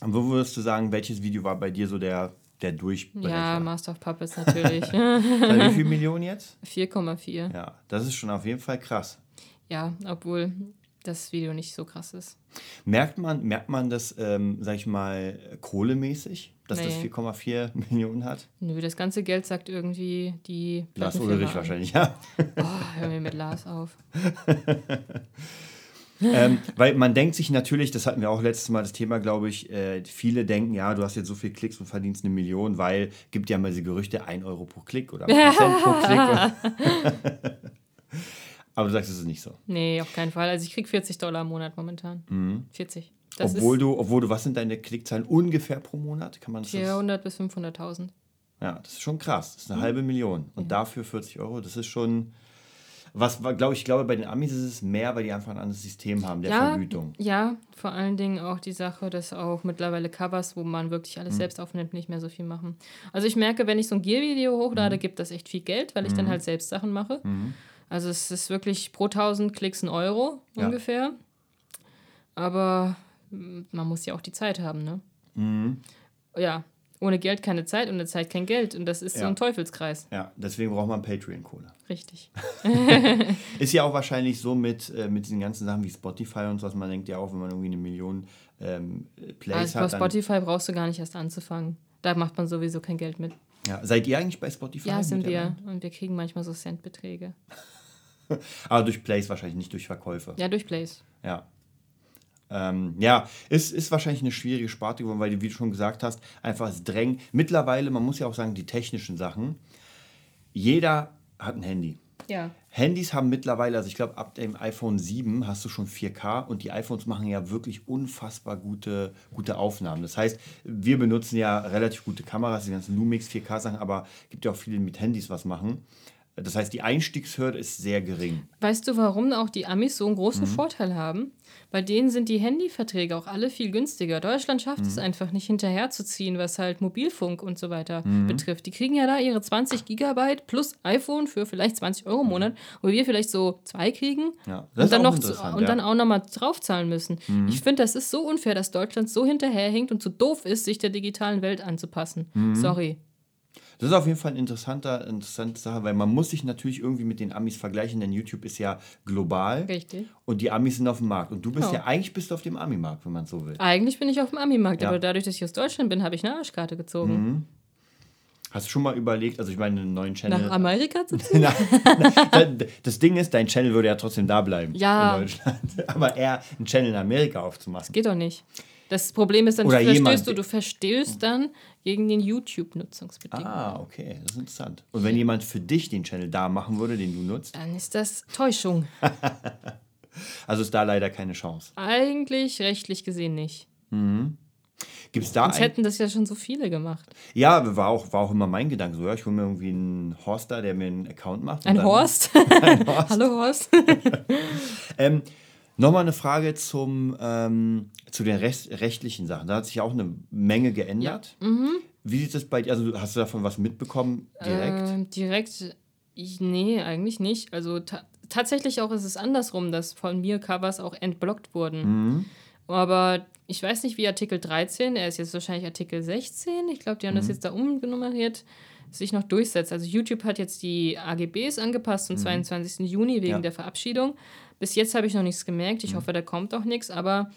Und wo würdest du sagen, welches Video war bei dir so der, der Durchbrecher? Ja, Master of Puppets natürlich. wie viele Millionen jetzt? 4,4. Ja, das ist schon auf jeden Fall krass. Ja, obwohl das Video nicht so krass ist. Merkt man, merkt man das, ähm, sag ich mal, kohlemäßig, dass nee. das 4,4 Millionen hat? Nö, das ganze Geld sagt irgendwie die. Lars Ulrich wahrscheinlich, ja. Oh, hör mir mit Lars auf. ähm, weil man denkt sich natürlich, das hatten wir auch letztes Mal das Thema, glaube ich, äh, viele denken, ja, du hast jetzt so viel Klicks und verdienst eine Million, weil gibt ja mal diese Gerüchte, 1 Euro pro Klick oder Prozent pro Klick. Aber du sagst, es ist nicht so. Nee, auf keinen Fall. Also ich kriege 40 Dollar im Monat momentan. Mhm. 40. Das obwohl du, obwohl du, was sind deine Klickzahlen ungefähr pro Monat? Kann man das 400 bis 500.000. Ja, das ist schon krass. Das ist eine mhm. halbe Million. Und ja. dafür 40 Euro, das ist schon was glaube ich, glaube bei den Amis ist es mehr, weil die einfach ein anderes System haben der ja, Vergütung. Ja, vor allen Dingen auch die Sache, dass auch mittlerweile Covers, wo man wirklich alles mhm. selbst aufnimmt, nicht mehr so viel machen. Also ich merke, wenn ich so ein Gear-Video hochlade, mhm. gibt das echt viel Geld, weil ich mhm. dann halt selbst Sachen mache. Mhm. Also es ist wirklich pro 1000 Klicks ein Euro ja. ungefähr. Aber mm, man muss ja auch die Zeit haben, ne? Mhm. Ja, ohne Geld keine Zeit, ohne Zeit kein Geld. Und das ist ja. so ein Teufelskreis. Ja, deswegen braucht man Patreon-Kohle. Richtig. ist ja auch wahrscheinlich so mit, äh, mit diesen ganzen Sachen wie Spotify und so, was man denkt ja auch, wenn man irgendwie eine Million ähm, Plays Also bei hat. Dann, Spotify brauchst du gar nicht erst anzufangen. Da macht man sowieso kein Geld mit. ja. Seid ihr eigentlich bei Spotify? Ja, sind wir. Und wir kriegen manchmal so Centbeträge. Aber durch Plays wahrscheinlich, nicht durch Verkäufe. Ja, durch Plays. Ja. Ähm, ja, ist, ist wahrscheinlich eine schwierige Sparte geworden, weil, du, wie du schon gesagt hast, einfach das Drängen. Mittlerweile, man muss ja auch sagen, die technischen Sachen. Jeder hat ein Handy. Ja. Handys haben mittlerweile, also ich glaube, ab dem iPhone 7 hast du schon 4K und die iPhones machen ja wirklich unfassbar gute, gute Aufnahmen. Das heißt, wir benutzen ja relativ gute Kameras, die ganzen Lumix 4K-Sachen, aber es gibt ja auch viele, die mit Handys was machen. Das heißt, die Einstiegshürde ist sehr gering. Weißt du, warum auch die Amis so einen großen Mhm. Vorteil haben? Bei denen sind die Handyverträge auch alle viel günstiger. Deutschland schafft Mhm. es einfach nicht hinterherzuziehen, was halt Mobilfunk und so weiter Mhm. betrifft. Die kriegen ja da ihre 20 Gigabyte plus iPhone für vielleicht 20 Euro im Monat, wo wir vielleicht so zwei kriegen Ja, und dann auch noch zu, und ja. Mhm. dann auch nochmal draufzahlen müssen. Ich finde, das ist so unfair, dass Deutschland so hinterherhinkt und so doof ist, sich der digitalen Welt anzupassen. Mhm. Sorry. Das ist auf jeden Fall eine interessanter, interessante Sache, weil man muss sich natürlich irgendwie mit den Amis vergleichen, denn YouTube ist ja global Richtig. und die Amis sind auf dem Markt. Und du bist Ja. ja, eigentlich bist du auf dem Ami-Markt, wenn man so will. Eigentlich bin ich auf dem Ami-Markt, Ja. aber dadurch, dass ich aus Deutschland bin, habe ich eine Arschkarte gezogen. Hast du schon mal überlegt, also ich meine, einen neuen Channel. Nach Amerika zu ziehen? Das Ding ist, dein Channel würde ja trotzdem da bleiben. Ja. In Deutschland. Aber eher einen Channel in Amerika aufzumachen. Geht doch nicht. Das Problem ist dann, Oder verstößt jemand- du, du verstößt dann gegen den YouTube-Nutzungsbedingungen. Ah, okay, das ist interessant. Und wenn jemand für dich den Channel da machen würde, den du nutzt, Dann ist das Täuschung. also ist da leider keine Chance. Eigentlich rechtlich gesehen nicht. Gibt es da Sonst ein, hätten das ja schon so viele gemacht. Ja, war auch, war auch immer mein Gedanke so, ja, ich hole mir irgendwie einen Horster, der mir einen Account macht. Ein dann- Horst? Hallo Horst. Ähm, Nochmal eine Frage zum, ähm, zu den rest, rechtlichen Sachen. Da hat sich auch eine Menge geändert. Mhm. Wie sieht das bei dir? Also hast du davon was mitbekommen direkt? Ähm, direkt, ich, nee, eigentlich nicht. Also ta tatsächlich auch ist es andersrum, dass von mir Covers auch entblockt wurden. Mhm. Aber ich weiß nicht, wie Artikel 13, er ist jetzt wahrscheinlich Artikel 16, ich glaube, die haben das Mhm. jetzt da umgenummeriert, sich noch durchsetzt. Also YouTube hat jetzt die AGBs angepasst zum 22. Juni wegen Mhm. Ja. der Verabschiedung. Bis jetzt habe ich noch nichts gemerkt. Mhm. Ich hoffe, da kommt auch nichts, aber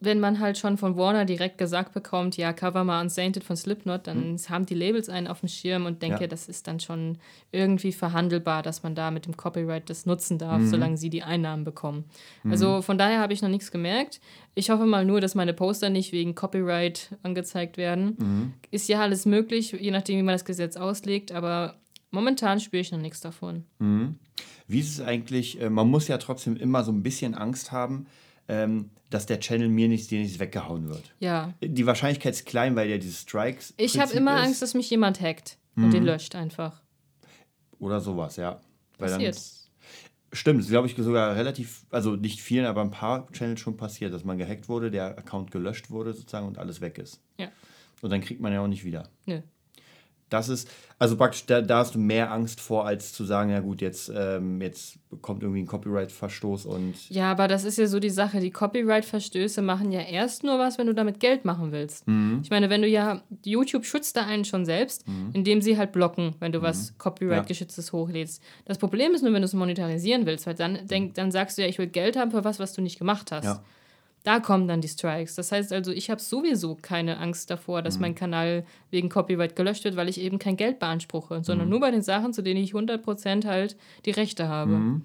wenn man halt schon von Warner direkt gesagt bekommt, ja, cover mal Unsainted von Slipknot, dann haben die Labels einen auf dem Schirm und denke, Mhm. Ja. das ist dann schon irgendwie verhandelbar, dass man da mit dem Copyright das nutzen darf, Mhm. solange sie die Einnahmen bekommen. Also von daher habe ich noch nichts gemerkt. Ich hoffe mal nur, dass meine Poster nicht wegen Copyright angezeigt werden. Mhm. Ist ja alles möglich, je nachdem, wie man das Gesetz auslegt, aber momentan spüre ich noch nichts davon. Wie ist es eigentlich? äh, Man muss ja trotzdem immer so ein bisschen Angst haben, ähm, dass der Channel mir nicht, dir nicht weggehauen wird. Ja. Die Wahrscheinlichkeit ist klein, weil ja dieses Strikes. Ich habe immer ist. Angst, dass mich jemand hackt und Mhm. den löscht einfach. Oder sowas, ja. Weil Passiert. Stimmt, das glaube ich sogar relativ, also nicht vielen, aber ein paar Channels schon passiert, dass man gehackt wurde, der Account gelöscht wurde sozusagen und alles weg ist. Ja. Und dann kriegt man ja auch nicht wieder. Nö. Das ist, also praktisch, da, da hast du mehr Angst vor, als zu sagen, ja gut, jetzt, ähm, jetzt kommt irgendwie ein Copyright-Verstoß und Ja, aber das ist ja so die Sache. Die Copyright-Verstöße machen ja erst nur was, wenn du damit Geld machen willst. Mhm. Ich meine, wenn du ja, YouTube schützt da einen schon selbst, indem sie halt blocken, wenn du Mhm. was Copyright-geschütztes hochlädst. Das Problem ist nur, wenn du es monetarisieren willst, weil dann, denk, dann sagst du ja, ich will Geld haben für was, was du nicht gemacht hast. Ja. Da kommen dann die Strikes. Das heißt also, ich habe sowieso keine Angst davor, Mhm. dass mein Kanal wegen Copyright gelöscht wird, weil ich eben kein Geld beanspruche, sondern Mhm. nur bei den Sachen, zu denen ich 100% halt die Rechte habe. Mhm.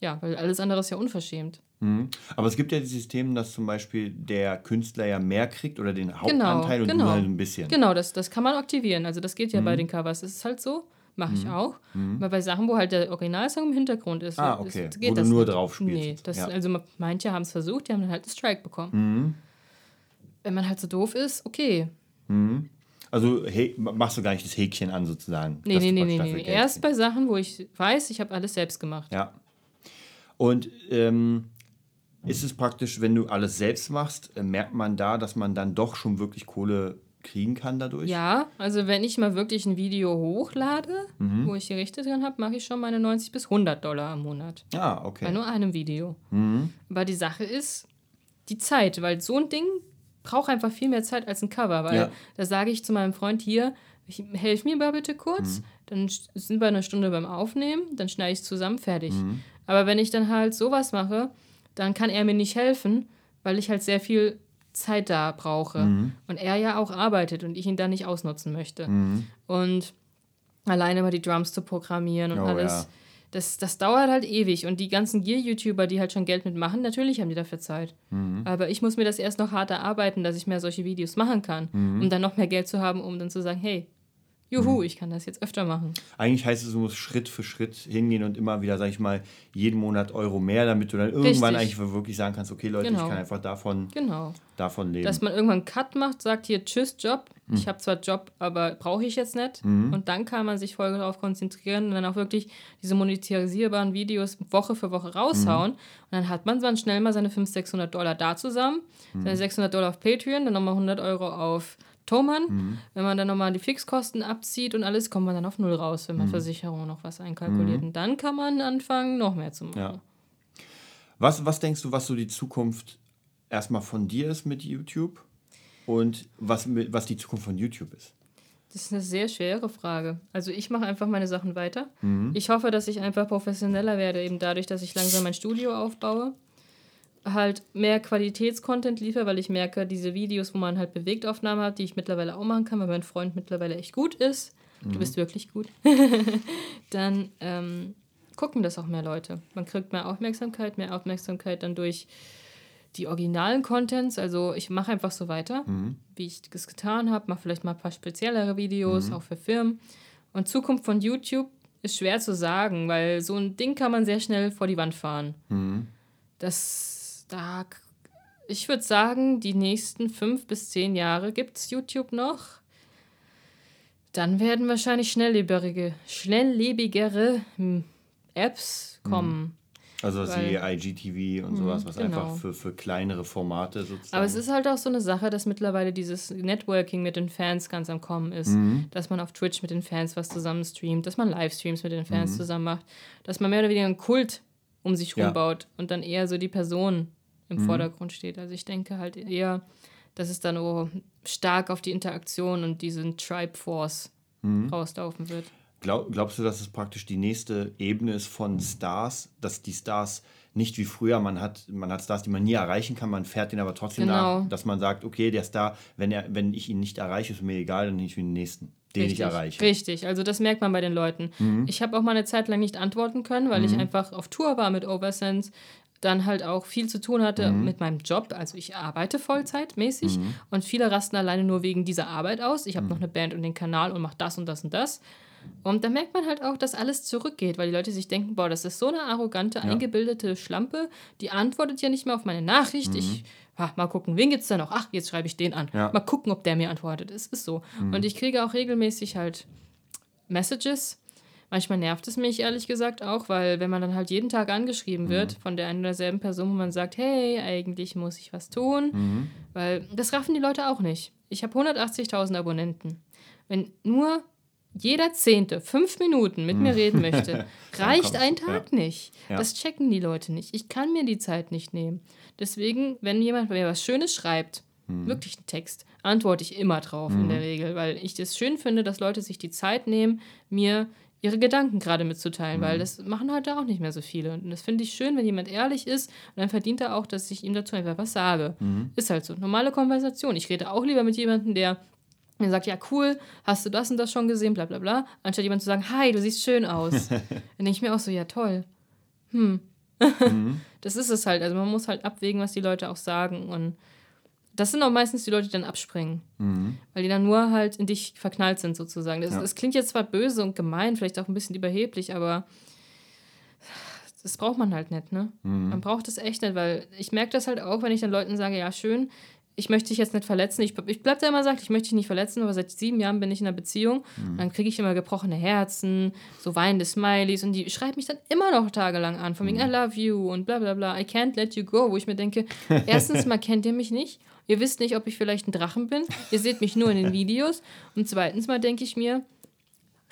Ja, weil alles andere ist ja unverschämt. Mhm. Aber es gibt ja die Systeme, dass zum Beispiel der Künstler ja mehr kriegt oder den Genau, Hauptanteil und genau. du halt ein bisschen. Genau, das, das kann man aktivieren. Also das geht ja Mhm. bei den Covers. Das ist halt so. Mache ich auch. Aber bei Sachen, wo halt der Originalsong im Hintergrund ist, Ah, okay. geht Wo du das nur nicht. drauf spielst Nee, das, Ja. also manche haben es versucht, die haben dann halt einen Strike bekommen. Mhm. Wenn man halt so doof ist, okay. Also hey, machst du gar nicht das Häkchen an sozusagen. Nee, nee, nee, nee, nee. Erst bei Sachen, wo ich weiß, ich habe alles selbst gemacht. Ja. Und ähm, ist es praktisch, wenn du alles selbst machst, äh, merkt man da, dass man dann doch schon wirklich Kohle kriegen kann dadurch? Ja, also wenn ich mal wirklich ein Video hochlade, Mhm. wo ich die Rechte drin habe, mache ich schon meine 90 bis 100 Dollar im Monat. Ah, Bei okay. nur einem Video. Mhm. Aber die Sache ist die Zeit, weil so ein Ding braucht einfach viel mehr Zeit als ein Cover. Weil Ja. da sage ich zu meinem Freund hier, ich, helf mir mal bitte Mhm. kurz, dann sch- sind wir eine Stunde beim Aufnehmen, dann schneide ich es zusammen, fertig. Mhm. Aber wenn ich dann halt sowas mache, dann kann er mir nicht helfen, weil ich halt sehr viel Zeit da brauche. Mhm. Und er ja auch arbeitet und ich ihn da nicht ausnutzen möchte. Mhm. Und alleine mal die Drums zu programmieren und Oh, alles. ja. Das, das dauert halt ewig. Und die ganzen Gear-YouTuber, die halt schon Geld mitmachen, natürlich haben die dafür Zeit. Mhm. Aber ich muss mir das erst noch hart erarbeiten, dass ich mehr solche Videos machen kann, Mhm. um dann noch mehr Geld zu haben, um dann zu sagen, hey, juhu, ich kann das jetzt öfter machen. Eigentlich heißt es, du musst Schritt für Schritt hingehen und immer wieder, sag ich mal, jeden Monat Euro mehr, damit du dann irgendwann Richtig. eigentlich wirklich sagen kannst, okay Leute, Genau. ich kann einfach davon, Genau. davon leben. Dass man irgendwann einen Cut macht, sagt hier, tschüss, Job. Mhm. Ich habe zwar Job, aber brauche ich jetzt nicht. Und dann kann man sich voll darauf konzentrieren und dann auch wirklich diese monetarisierbaren Videos Woche für Woche raushauen. Mhm. Und dann hat man dann schnell mal seine 500, 600 Dollar da zusammen, seine 600 Dollar auf Patreon, dann nochmal 100 Euro auf Thomann. Mhm. Wenn man dann nochmal die Fixkosten abzieht und alles, kommt man dann auf Null raus, wenn Mhm. man Versicherung noch was einkalkuliert. Und dann kann man anfangen, noch mehr zu machen. Ja. Was, was denkst du, was so die Zukunft erstmal von dir ist mit YouTube und was, was die Zukunft von YouTube ist? Das ist eine sehr schwere Frage. Also ich mache einfach meine Sachen weiter. Mhm. Ich hoffe, dass ich einfach professioneller werde, eben dadurch, dass ich langsam mein Studio aufbaue. Halt mehr Qualitätscontent liefere, weil ich merke, diese Videos, wo man halt Bewegtaufnahmen hat, die ich mittlerweile auch machen kann, weil mein Freund mittlerweile echt gut ist. Du bist wirklich gut. dann ähm, gucken das auch mehr Leute. Man kriegt mehr Aufmerksamkeit, mehr Aufmerksamkeit dann durch die originalen Contents. Also ich mache einfach so weiter, wie ich das getan habe. Mache vielleicht mal ein paar speziellere Videos, auch für Firmen. Und Zukunft von YouTube ist schwer zu sagen, weil so ein Ding kann man sehr schnell vor die Wand fahren. Das, da, ich würde sagen, die nächsten fünf bis zehn Jahre gibt es YouTube noch. Dann werden wahrscheinlich schnelllebigere, schnelllebigere hm, Apps kommen. Also was Weil- wie IGTV und sowas, was genau. einfach für, für kleinere Formate sozusagen. Aber es ist halt auch so eine Sache, dass mittlerweile dieses Networking mit den Fans ganz am Kommen ist. Mhm. Dass man auf Twitch mit den Fans was zusammen streamt, dass man Livestreams mit den Fans Mhm. zusammen macht, dass man mehr oder weniger einen Kult um sich Ja. Mhm. rumbaut und dann eher so die Person im Vordergrund steht. Also ich denke halt eher, dass es dann so stark auf die Interaktion und diesen Tribe Force Mhm. rauslaufen wird. Glaub, glaubst du, dass es praktisch die nächste Ebene ist von Stars, dass die Stars nicht wie früher, man hat, man hat Stars, die man nie erreichen kann, man fährt den aber trotzdem Genau. nach, dass man sagt, okay, der Star, wenn, er, wenn ich ihn nicht erreiche, ist mir egal, dann nehme ich den nächsten, den Richtig, ich erreiche. Richtig, also das merkt man bei den Leuten. Ich habe auch mal eine Zeit lang nicht antworten können, weil ich einfach auf Tour war mit Oversense, dann halt auch viel zu tun hatte mit meinem Job. Also ich arbeite Vollzeitmäßig und viele rasten alleine nur wegen dieser Arbeit aus. Ich habe noch eine Band und den Kanal und mache das und das und das. Und da merkt man halt auch, dass alles zurückgeht, weil die Leute sich denken, boah, das ist so eine arrogante, eingebildete Schlampe, die antwortet ja nicht mehr auf meine Nachricht. Ich, ah, mal gucken, wen gibt's da noch? Ach, jetzt schreibe ich den an. Ja. Mal gucken, ob der mir antwortet. Es ist so. Und ich kriege auch regelmäßig halt Messages. Manchmal nervt es mich ehrlich gesagt auch, weil wenn man dann halt jeden Tag angeschrieben wird von der einen oder derselben Person, wo man sagt, hey, eigentlich muss ich was tun, weil das raffen die Leute auch nicht. Ich habe 180.000 Abonnenten. Wenn nur jeder Zehnte fünf Minuten mit mir reden möchte, reicht ein Tag nicht. Ja. Das checken die Leute nicht. Ich kann mir die Zeit nicht nehmen. Deswegen, wenn jemand mir was Schönes schreibt, wirklich einen Text, antworte ich immer drauf in der Regel, weil ich das schön finde, dass Leute sich die Zeit nehmen, mir ihre Gedanken gerade mitzuteilen, weil das machen heute auch nicht mehr so viele. Und das finde ich schön, wenn jemand ehrlich ist und dann verdient er auch, dass ich ihm dazu einfach was sage. Ist halt so. Normale Konversation. Ich rede auch lieber mit jemandem, der mir sagt, ja cool, hast du das und das schon gesehen, bla bla bla, anstatt jemand zu sagen, hi, du siehst schön aus. dann denke ich mir auch so, ja toll. Hm. das ist es halt. Also man muss halt abwägen, was die Leute auch sagen. Und das sind auch meistens die Leute, die dann abspringen. Weil die dann nur halt in dich verknallt sind, sozusagen. Das, Ja. das klingt jetzt zwar böse und gemein, vielleicht auch ein bisschen überheblich, aber das braucht man halt nicht, ne? Man braucht es echt nicht, weil ich merke das halt auch, wenn ich dann Leuten sage, ja, schön, ich möchte dich jetzt nicht verletzen. Ich, ich bleib da immer sagt, ich möchte dich nicht verletzen, aber seit sieben Jahren bin ich in einer Beziehung. Und dann kriege ich immer gebrochene Herzen, so weinende Smileys und die schreibt mich dann immer noch tagelang an, von wegen I love you und bla bla bla, I can't let you go, wo ich mir denke, erstens mal kennt ihr mich nicht, ihr wisst nicht, ob ich vielleicht ein Drachen bin, ihr seht mich nur in den Videos und zweitens mal denke ich mir,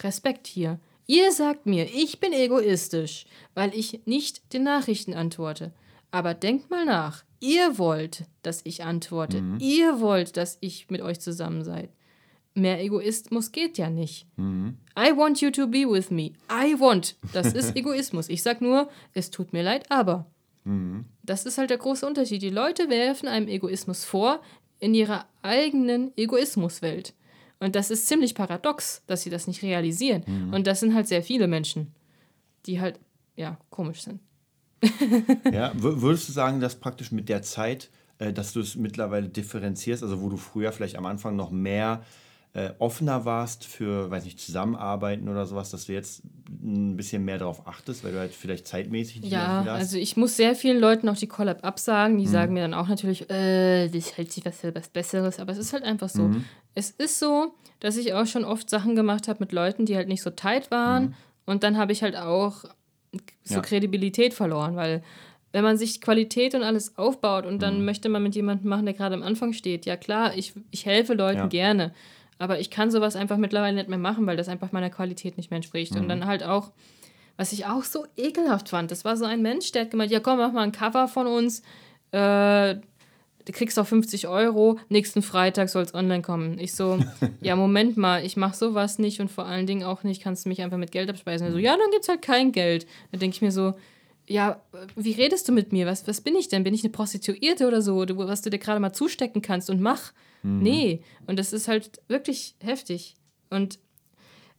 Respekt hier. Ihr sagt mir, ich bin egoistisch, weil ich nicht den Nachrichten antworte. Aber denkt mal nach. Ihr wollt, dass ich antworte. Ihr wollt, dass ich mit euch zusammen seid. Mehr Egoismus geht ja nicht. I want you to be with me. I want. Das ist Egoismus. Ich sag nur, es tut mir leid, aber. Mhm. Das ist halt der große Unterschied. Die Leute werfen einem Egoismus vor in ihrer eigenen Egoismuswelt. Und das ist ziemlich paradox, dass sie das nicht realisieren. Mhm. Und das sind halt sehr viele Menschen, die halt, ja, komisch sind. ja, würdest du sagen, dass praktisch mit der Zeit, äh, dass du es mittlerweile differenzierst, also wo du früher vielleicht am Anfang noch mehr äh, offener warst für, weiß nicht, Zusammenarbeiten oder sowas, dass du jetzt ein bisschen mehr darauf achtest, weil du halt vielleicht zeitmäßig nicht ja, mehr hast? also ich muss sehr vielen Leuten auch die Collab absagen. Die mhm. sagen mir dann auch natürlich, äh, das hält sich was für was Besseres. Aber es ist halt einfach so. Mhm. Es ist so, dass ich auch schon oft Sachen gemacht habe mit Leuten, die halt nicht so tight waren. Mhm. Und dann habe ich halt auch so ja. Kredibilität verloren, weil wenn man sich Qualität und alles aufbaut und dann mhm. möchte man mit jemandem machen, der gerade am Anfang steht, ja klar, ich, ich helfe Leuten ja. gerne. Aber ich kann sowas einfach mittlerweile nicht mehr machen, weil das einfach meiner Qualität nicht mehr entspricht. Mhm. Und dann halt auch, was ich auch so ekelhaft fand, das war so ein Mensch, der hat gemeint, ja komm, mach mal ein Cover von uns, äh, du kriegst auch 50 Euro, nächsten Freitag soll es online kommen. Ich so, ja, Moment mal, ich mache sowas nicht und vor allen Dingen auch nicht, kannst du mich einfach mit Geld abspeisen. so, ja, dann gibt es halt kein Geld. Dann denke ich mir so, ja, wie redest du mit mir? Was, was bin ich denn? Bin ich eine Prostituierte oder so, was du dir gerade mal zustecken kannst und mach? Mhm. Nee. Und das ist halt wirklich heftig. Und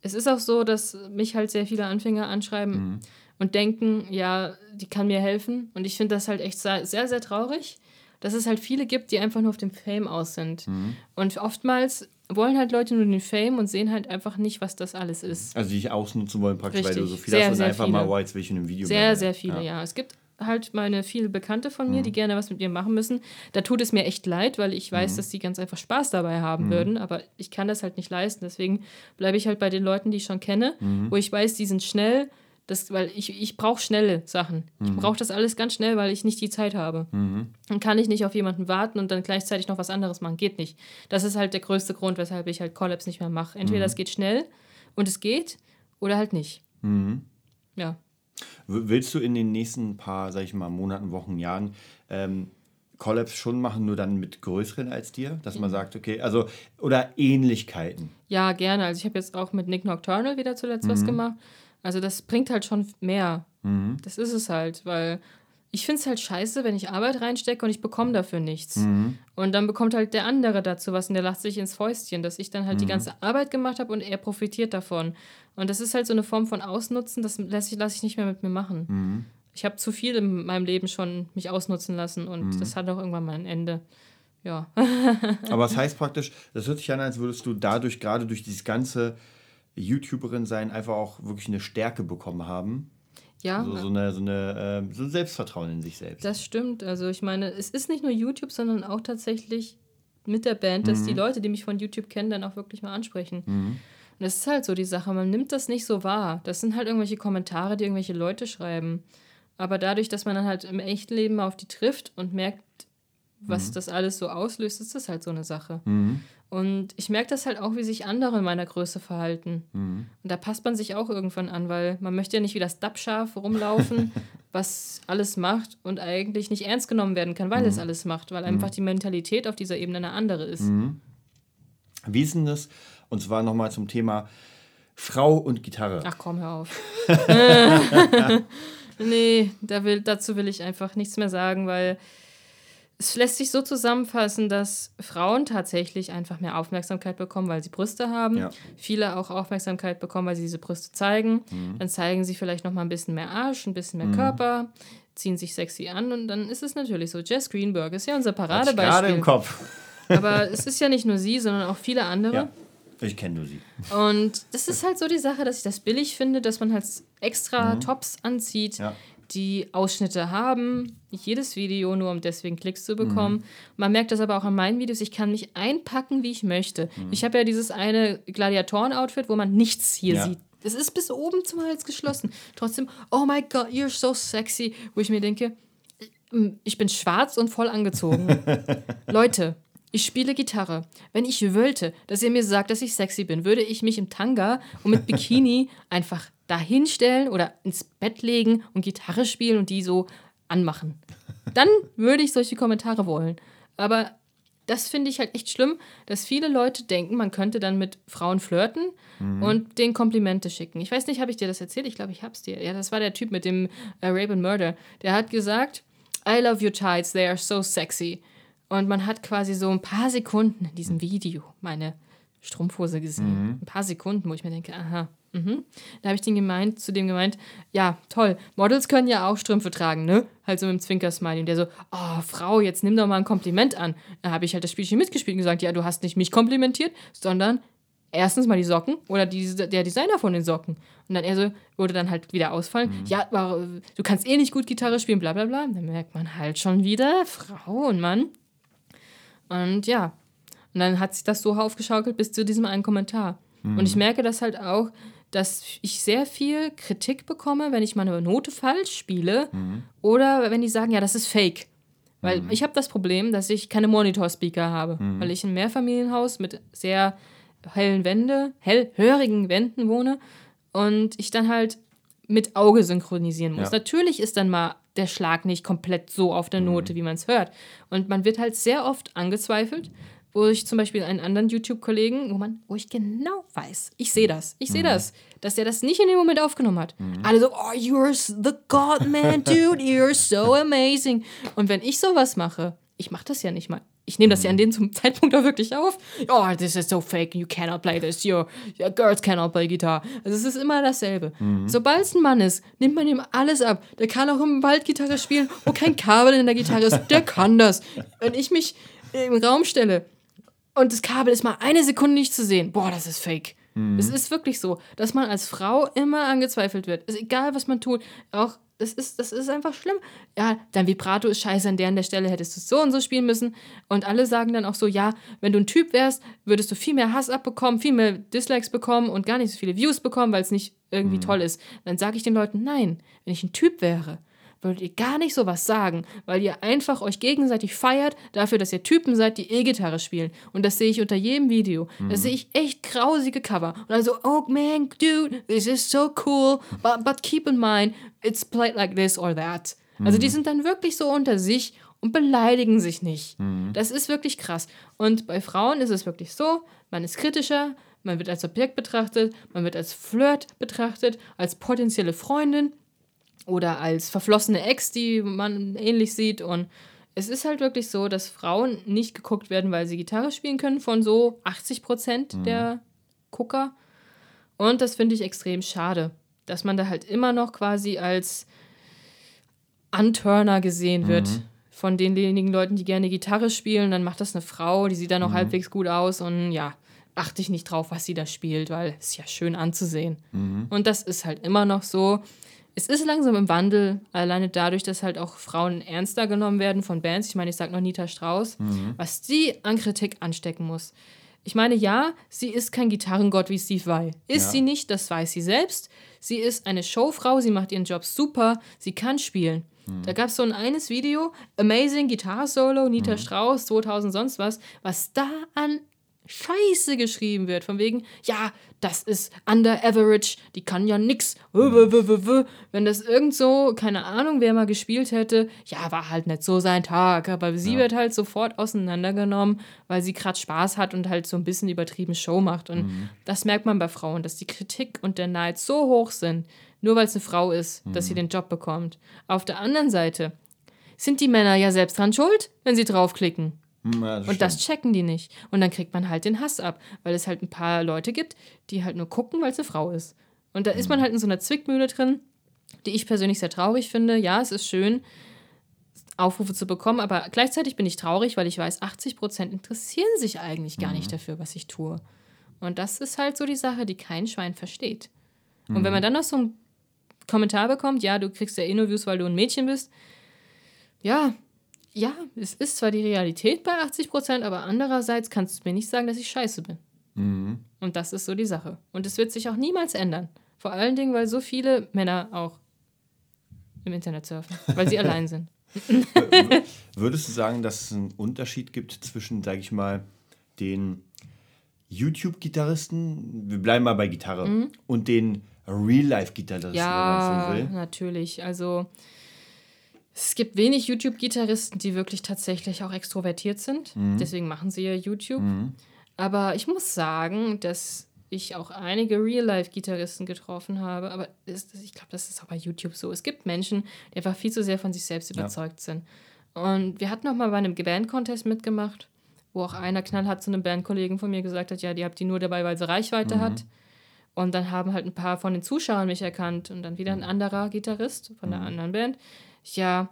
es ist auch so, dass mich halt sehr viele Anfänger anschreiben mhm. und denken, ja, die kann mir helfen. Und ich finde das halt echt sehr, sehr traurig, dass es halt viele gibt, die einfach nur auf dem Fame aus sind. Mhm. Und oftmals wollen halt Leute nur den Fame und sehen halt einfach nicht, was das alles ist. Also die ich ausnutzen wollen praktisch, Richtig. weil du so viel sehr, hast und einfach viele. mal, oh, jetzt will ich in einem Video Sehr, sehr viele, ja. ja. Es gibt halt meine viele Bekannte von mir, mhm. die gerne was mit mir machen müssen. Da tut es mir echt leid, weil ich weiß, mhm. dass die ganz einfach Spaß dabei haben mhm. würden, aber ich kann das halt nicht leisten. Deswegen bleibe ich halt bei den Leuten, die ich schon kenne, mhm. wo ich weiß, die sind schnell. Das, weil ich, ich brauche schnelle Sachen. Ich mhm. brauche das alles ganz schnell, weil ich nicht die Zeit habe. Mhm. Dann kann ich nicht auf jemanden warten und dann gleichzeitig noch was anderes machen. Geht nicht. Das ist halt der größte Grund, weshalb ich halt Collabs nicht mehr mache. Entweder es geht schnell und es geht oder halt nicht. Ja. Willst du in den nächsten paar, sag ich mal, Monaten, Wochen, Jahren ähm, Collabs schon machen, nur dann mit größeren als dir? Dass man sagt, okay, also, oder Ähnlichkeiten? Ja, gerne. Also ich habe jetzt auch mit Nick Nocturnal wieder zuletzt mhm. was gemacht. Also das bringt halt schon mehr. Mhm. Das ist es halt, weil ich finde es halt scheiße, wenn ich Arbeit reinstecke und ich bekomme dafür nichts. Mhm. Und dann bekommt halt der andere dazu was und der lacht sich ins Fäustchen, dass ich dann halt mhm. die ganze Arbeit gemacht habe und er profitiert davon. Und das ist halt so eine Form von Ausnutzen, das lasse ich, lass ich nicht mehr mit mir machen. Mhm. Ich habe zu viel in meinem Leben schon mich ausnutzen lassen und mhm. das hat auch irgendwann mal ein Ende. Ja. Aber es heißt praktisch, das hört sich an, als würdest du dadurch, gerade durch dieses ganze YouTuberin sein, einfach auch wirklich eine Stärke bekommen haben ja. So, so, eine, so, eine, äh, so ein Selbstvertrauen in sich selbst. Das stimmt. Also ich meine, es ist nicht nur YouTube, sondern auch tatsächlich mit der Band, dass mhm. die Leute, die mich von YouTube kennen, dann auch wirklich mal ansprechen. Mhm. Und das ist halt so die Sache, man nimmt das nicht so wahr. Das sind halt irgendwelche Kommentare, die irgendwelche Leute schreiben. Aber dadurch, dass man dann halt im echten Leben auf die trifft und merkt, was mhm. das alles so auslöst, ist das halt so eine Sache. Und ich merke das halt auch, wie sich andere in meiner Größe verhalten. Mhm. Und da passt man sich auch irgendwann an, weil man möchte ja nicht wie das Dappschaf rumlaufen, was alles macht und eigentlich nicht ernst genommen werden kann, weil mhm. es alles macht, weil einfach mhm. die Mentalität auf dieser Ebene eine andere ist. Mhm. Wie ist denn das? Und zwar nochmal zum Thema Frau und Gitarre. Ach komm, hör auf. nee, da will, dazu will ich einfach nichts mehr sagen, weil es lässt sich so zusammenfassen, dass Frauen tatsächlich einfach mehr Aufmerksamkeit bekommen, weil sie Brüste haben. Ja. Viele auch Aufmerksamkeit bekommen, weil sie diese Brüste zeigen. Mhm. Dann zeigen sie vielleicht noch mal ein bisschen mehr Arsch, ein bisschen mehr mhm. Körper, ziehen sich sexy an und dann ist es natürlich so. Jess Greenberg ist ja unser Paradebeispiel. Gerade im Kopf. Aber es ist ja nicht nur sie, sondern auch viele andere. Ja. Ich kenne nur sie. Und das ist halt so die Sache, dass ich das billig finde, dass man halt extra mhm. Tops anzieht, ja die Ausschnitte haben, nicht jedes Video, nur um deswegen Klicks zu bekommen. Mhm. Man merkt das aber auch an meinen Videos, ich kann mich einpacken, wie ich möchte. Mhm. Ich habe ja dieses eine Gladiatoren-Outfit, wo man nichts hier ja. sieht. Es ist bis oben zum Hals geschlossen. Trotzdem, oh my God, you're so sexy. Wo ich mir denke, ich bin schwarz und voll angezogen. Leute, ich spiele Gitarre. Wenn ich wollte, dass ihr mir sagt, dass ich sexy bin, würde ich mich im Tanga und mit Bikini einfach dahinstellen oder ins Bett legen und Gitarre spielen und die so anmachen. Dann würde ich solche Kommentare wollen. Aber das finde ich halt echt schlimm, dass viele Leute denken, man könnte dann mit Frauen flirten mhm. und denen Komplimente schicken. Ich weiß nicht, habe ich dir das erzählt? Ich glaube, ich habe es dir. Ja, das war der Typ mit dem äh, Rape and Murder. Der hat gesagt, I love your tights, they are so sexy. Und man hat quasi so ein paar Sekunden in diesem Video meine Strumpfhose gesehen. Mhm. Ein paar Sekunden, wo ich mir denke, aha, mhm. Da habe ich den gemeint, zu dem gemeint, ja, toll, Models können ja auch Strümpfe tragen, ne? Halt so mit dem Zwinkersmiley. Und der so, oh, Frau, jetzt nimm doch mal ein Kompliment an. Da habe ich halt das Spielchen mitgespielt und gesagt, ja, du hast nicht mich komplimentiert, sondern erstens mal die Socken oder die, der Designer von den Socken. Und dann er so, würde dann halt wieder ausfallen. Mhm. Ja, du kannst eh nicht gut Gitarre spielen, bla bla bla. Dann merkt man halt schon wieder, Frau und Mann. Und ja, und dann hat sich das so aufgeschaukelt bis zu diesem einen Kommentar. Mhm. Und ich merke das halt auch, dass ich sehr viel Kritik bekomme, wenn ich meine Note falsch spiele mhm. oder wenn die sagen, ja, das ist fake. Weil mhm. ich habe das Problem, dass ich keine Monitor-Speaker habe, mhm. weil ich in einem Mehrfamilienhaus mit sehr hellen Wände, hellhörigen Wänden wohne und ich dann halt mit Auge synchronisieren muss. Ja. Natürlich ist dann mal der Schlag nicht komplett so auf der Note, mhm. wie man es hört. Und man wird halt sehr oft angezweifelt, wo ich zum Beispiel einen anderen YouTube-Kollegen, wo man, wo ich genau weiß, ich sehe das, ich sehe mhm. das, dass der das nicht in dem Moment aufgenommen hat. Mhm. Alle so, oh, you're the God man, dude, you're so amazing. Und wenn ich sowas mache, ich mache das ja nicht mal. Ich nehme das ja an mhm. dem Zeitpunkt auch wirklich auf. Oh, this is so fake, you cannot play this, your, your girls cannot play guitar. Also es ist immer dasselbe. Mhm. Sobald es ein Mann ist, nimmt man ihm alles ab. Der kann auch im Wald Gitarre spielen, wo kein Kabel in der Gitarre ist, der kann das. Wenn ich mich im Raum stelle und das Kabel ist mal eine Sekunde nicht zu sehen. Boah, das ist fake. Mhm. Es ist wirklich so, dass man als Frau immer angezweifelt wird. Ist egal, was man tut. Auch das ist, das ist einfach schlimm. Ja, dein Vibrato ist scheiße, an der an der Stelle hättest du so und so spielen müssen. Und alle sagen dann auch so, ja, wenn du ein Typ wärst, würdest du viel mehr Hass abbekommen, viel mehr Dislikes bekommen und gar nicht so viele Views bekommen, weil es nicht irgendwie mhm. toll ist. Dann sage ich den Leuten, nein, wenn ich ein Typ wäre, würdet ihr gar nicht sowas sagen, weil ihr einfach euch gegenseitig feiert dafür, dass ihr Typen seid, die E-Gitarre spielen. Und das sehe ich unter jedem Video. Mhm. Das sehe ich echt grausige Cover. Und dann so, oh man, dude, this is so cool, but, but keep in mind, it's played like this or that. Mhm. Also die mhm. sind dann wirklich so unter sich und beleidigen sich nicht. Mhm. Das ist wirklich krass. Und bei Frauen ist es wirklich so, man ist kritischer, man wird als Objekt betrachtet, man wird als Flirt betrachtet, als potenzielle Freundin oder als verflossene Ex, die man ähnlich sieht. Und es ist halt wirklich so, dass Frauen nicht geguckt werden, weil sie Gitarre spielen können, von so 80 Prozent mhm. der Gucker. Und das finde ich extrem schade, dass man da halt immer noch quasi als Unturner gesehen wird. Mhm. Von denjenigen Leuten, die gerne Gitarre spielen, dann macht das eine Frau, die sieht dann noch mhm. halbwegs gut aus und ja, achte ich nicht drauf, was sie da spielt, weil es ja schön anzusehen. Mhm. Und das ist halt immer noch so es ist langsam im Wandel, alleine dadurch, dass halt auch Frauen ernster genommen werden von Bands. Ich meine, ich sage noch Nita Strauss, mhm. was sie an Kritik anstecken muss. Ich meine, ja, sie ist kein Gitarrengott wie Steve Vai. Ist ja. sie nicht, das weiß sie selbst. Sie ist eine Showfrau, sie macht ihren Job super, sie kann spielen. Mhm. Da gab es so ein eines Video, Amazing Guitar Solo, Nita mhm. Strauss, 2000 sonst was, was da an Scheiße geschrieben wird. Von wegen, ja, das ist under average, die kann ja nix. Wenn das irgend so, keine Ahnung, wer mal gespielt hätte, ja, war halt nicht so sein Tag. Aber sie ja. wird halt sofort auseinandergenommen, weil sie gerade Spaß hat und halt so ein bisschen übertrieben Show macht. Und mhm. das merkt man bei Frauen, dass die Kritik und der Neid so hoch sind, nur weil es eine Frau ist, mhm. dass sie mhm. den Job bekommt. Auf der anderen Seite sind die Männer ja selbst dran schuld, wenn sie draufklicken. Hm, ja, das und das checken die nicht. Und dann kriegt man halt den Hass ab, weil es halt ein paar Leute gibt, die halt nur gucken, weil es eine Frau ist. Und da ist man hm. halt in so einer Zwickmühle drin, die ich persönlich sehr traurig finde. Ja, es ist schön, Aufrufe zu bekommen, aber gleichzeitig bin ich traurig, weil ich weiß, 80 Prozent interessieren sich eigentlich gar mhm. nicht dafür, was ich tue. Und das ist halt so die Sache, die kein Schwein versteht. Und wenn man dann noch so einen Kommentar bekommt, ja, du kriegst ja eh nur Views, weil du ein Mädchen bist, ja, ja, es ist zwar die Realität bei 80 Prozent, aber andererseits kannst du mir nicht sagen, dass ich scheiße bin. Mhm. Und das ist so die Sache. Und es wird sich auch niemals ändern. Vor allen Dingen, weil so viele Männer auch im Internet surfen, weil sie allein sind. Würdest du sagen, dass es einen Unterschied gibt zwischen, sag ich mal, den YouTube-Gitarristen, wir bleiben mal bei Gitarre, mhm. und den Real-Life-Gitarristen, ja, wenn man so will? natürlich. Also es gibt wenig YouTube-Gitarristen, die wirklich tatsächlich auch extrovertiert sind. Mhm. Deswegen machen sie ja YouTube. Mhm. Aber ich muss sagen, dass ich auch einige Real-Life-Gitarristen getroffen habe. Aber ich glaube, das ist auch bei YouTube so. Es gibt Menschen, die einfach viel zu sehr von sich selbst überzeugt ja. sind. Und wir hatten auch mal bei einem Band-Contest mitgemacht, wo auch einer knallhart zu einem Bandkollegen von mir gesagt hat, ja, die habt ihr nur dabei, weil sie Reichweite mhm. hat. Und dann haben halt ein paar von den Zuschauern mich erkannt und dann wieder ein mhm. anderer Gitarrist von der mhm. anderen Band. Ja,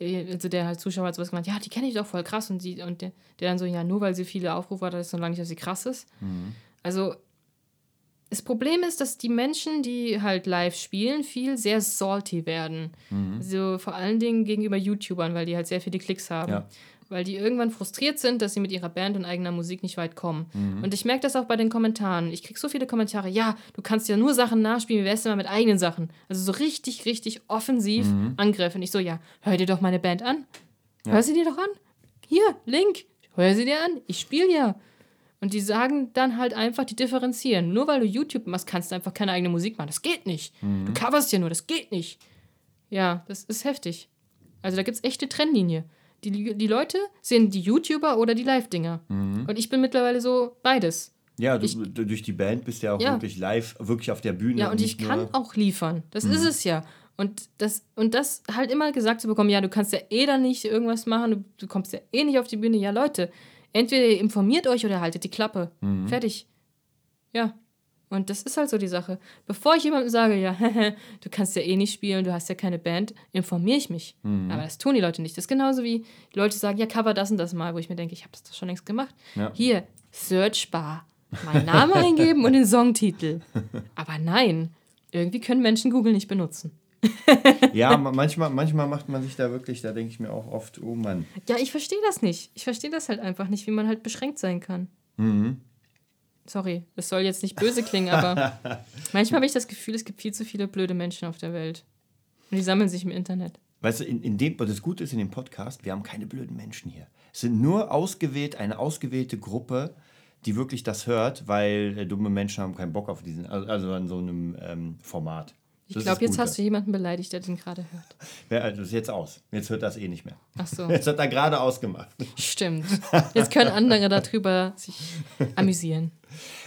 also der halt Zuschauer hat sowas gemeint, ja, die kenne ich doch voll krass. Und, die, und der, der dann so, ja, nur weil sie viele Aufrufe hat, das ist noch lange nicht, dass sie krass ist. Mhm. Also das Problem ist, dass die Menschen, die halt live spielen, viel sehr salty werden. Mhm. So vor allen Dingen gegenüber YouTubern, weil die halt sehr viele Klicks haben. Ja. Weil die irgendwann frustriert sind, dass sie mit ihrer Band und eigener Musik nicht weit kommen. Mhm. Und ich merke das auch bei den Kommentaren. Ich kriege so viele Kommentare, ja, du kannst ja nur Sachen nachspielen, wie wärst du mal mit eigenen Sachen? Also so richtig, richtig offensiv mhm. angreifen. Ich so, ja, hör dir doch meine Band an. Ja. Hör sie dir doch an. Hier, Link, hör sie dir an. Ich spiele ja. Und die sagen dann halt einfach, die differenzieren. Nur weil du YouTube machst, kannst du einfach keine eigene Musik machen. Das geht nicht. Mhm. Du coverst ja nur, das geht nicht. Ja, das ist heftig. Also da gibt es echte Trennlinie. Die, die Leute sehen die YouTuber oder die Live-Dinger. Mhm. Und ich bin mittlerweile so beides. Ja, du, ich, durch die Band bist du ja auch ja. wirklich live, wirklich auf der Bühne. Ja, und ich kann auch liefern. Das mhm. ist es ja. Und das, und das halt immer gesagt zu bekommen, ja, du kannst ja eh da nicht irgendwas machen, du, du kommst ja eh nicht auf die Bühne. Ja, Leute, Entweder ihr informiert euch oder haltet die Klappe. Mhm. Fertig. Ja. Und das ist halt so die Sache. Bevor ich jemandem sage, ja, du kannst ja eh nicht spielen, du hast ja keine Band, informiere ich mich. Mhm. Aber das tun die Leute nicht. Das ist genauso wie die Leute sagen, ja, cover das und das mal, wo ich mir denke, ich habe das doch schon längst gemacht. Ja. Hier, Searchbar. Meinen Namen eingeben und den Songtitel. Aber nein, irgendwie können Menschen Google nicht benutzen. ja, manchmal, manchmal macht man sich da wirklich, da denke ich mir auch oft, oh Mann. Ja, ich verstehe das nicht. Ich verstehe das halt einfach nicht, wie man halt beschränkt sein kann. Mhm. Sorry, das soll jetzt nicht böse klingen, aber manchmal habe ich das Gefühl, es gibt viel zu viele blöde Menschen auf der Welt. Und die sammeln sich im Internet. Weißt du, in, in dem, das Gute ist in dem Podcast, wir haben keine blöden Menschen hier. Es sind nur ausgewählt, eine ausgewählte Gruppe, die wirklich das hört, weil äh, dumme Menschen haben keinen Bock auf diesen, also an so einem ähm, Format. Ich glaube, jetzt hast du jemanden beleidigt, der den gerade hört. Ja, also ist jetzt aus. Jetzt hört das eh nicht mehr. Ach so. Jetzt hat er gerade ausgemacht. Stimmt. Jetzt können andere darüber sich amüsieren.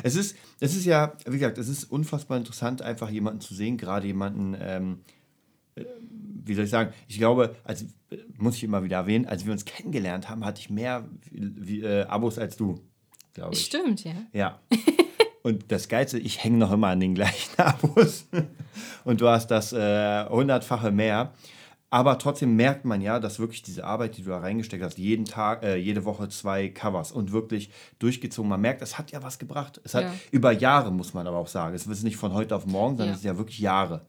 Es ist, es ist ja, wie gesagt, es ist unfassbar interessant, einfach jemanden zu sehen, gerade jemanden, ähm, äh, wie soll ich sagen, ich glaube, als, muss ich immer wieder erwähnen, als wir uns kennengelernt haben, hatte ich mehr wie, äh, Abos als du, glaube ich. Stimmt, ja. Ja. Und das Geilste, ich hänge noch immer an den gleichen Abos. Und du hast das äh, hundertfache mehr. Aber trotzdem merkt man ja, dass wirklich diese Arbeit, die du da reingesteckt hast, jeden Tag, äh, jede Woche zwei Covers und wirklich durchgezogen. Man merkt, es hat ja was gebracht. Es hat ja. über Jahre, muss man aber auch sagen. Es ist nicht von heute auf morgen, sondern ja. es ist ja wirklich Jahre.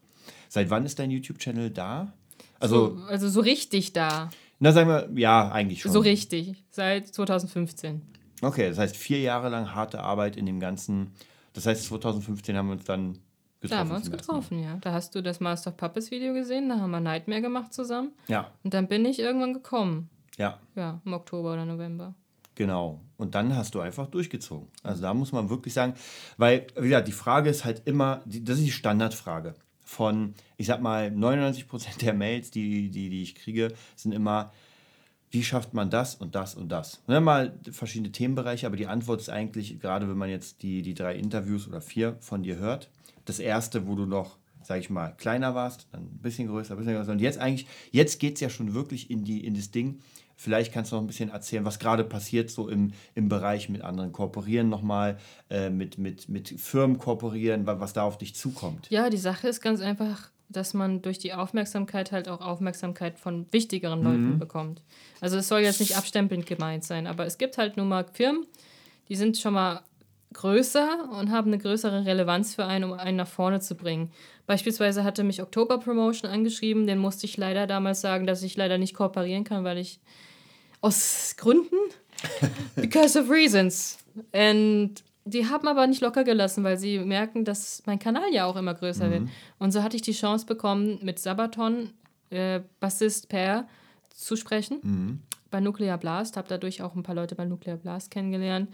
Seit wann ist dein YouTube-Channel da? Also so, also so richtig da. Na, sagen wir, ja, eigentlich schon. So richtig, seit 2015. Okay, das heißt vier Jahre lang harte Arbeit in dem ganzen. Das heißt, 2015 haben wir uns dann getroffen. Da haben wir uns getroffen, ja. Da hast du das Master of Puppets Video gesehen, da haben wir Nightmare gemacht zusammen. Ja. Und dann bin ich irgendwann gekommen. Ja. Ja, im Oktober oder November. Genau. Und dann hast du einfach durchgezogen. Also da muss man wirklich sagen, weil, wie gesagt, die Frage ist halt immer, das ist die Standardfrage. Von, ich sag mal, 99% der Mails, die, die, die ich kriege, sind immer, wie schafft man das und das und das? Dann mal verschiedene Themenbereiche, aber die Antwort ist eigentlich, gerade wenn man jetzt die, die drei Interviews oder vier von dir hört, das erste, wo du noch, sag ich mal, kleiner warst, dann ein bisschen größer, ein bisschen größer. Und jetzt eigentlich, jetzt geht es ja schon wirklich in, die, in das Ding. Vielleicht kannst du noch ein bisschen erzählen, was gerade passiert, so im, im Bereich mit anderen kooperieren nochmal, äh, mit, mit, mit Firmen kooperieren, was da auf dich zukommt. Ja, die Sache ist ganz einfach, dass man durch die Aufmerksamkeit halt auch Aufmerksamkeit von wichtigeren Leuten mhm. bekommt. Also es soll jetzt nicht abstempelnd gemeint sein, aber es gibt halt nun mal Firmen, die sind schon mal größer und haben eine größere Relevanz für einen, um einen nach vorne zu bringen. Beispielsweise hatte mich Oktober Promotion angeschrieben, den musste ich leider damals sagen, dass ich leider nicht kooperieren kann, weil ich aus Gründen, because of reasons. Und die haben aber nicht locker gelassen, weil sie merken, dass mein Kanal ja auch immer größer mhm. wird. Und so hatte ich die Chance bekommen, mit Sabaton, äh, Bassist Per, zu sprechen. Mhm. Bei Nuclear Blast, habe dadurch auch ein paar Leute bei Nuclear Blast kennengelernt.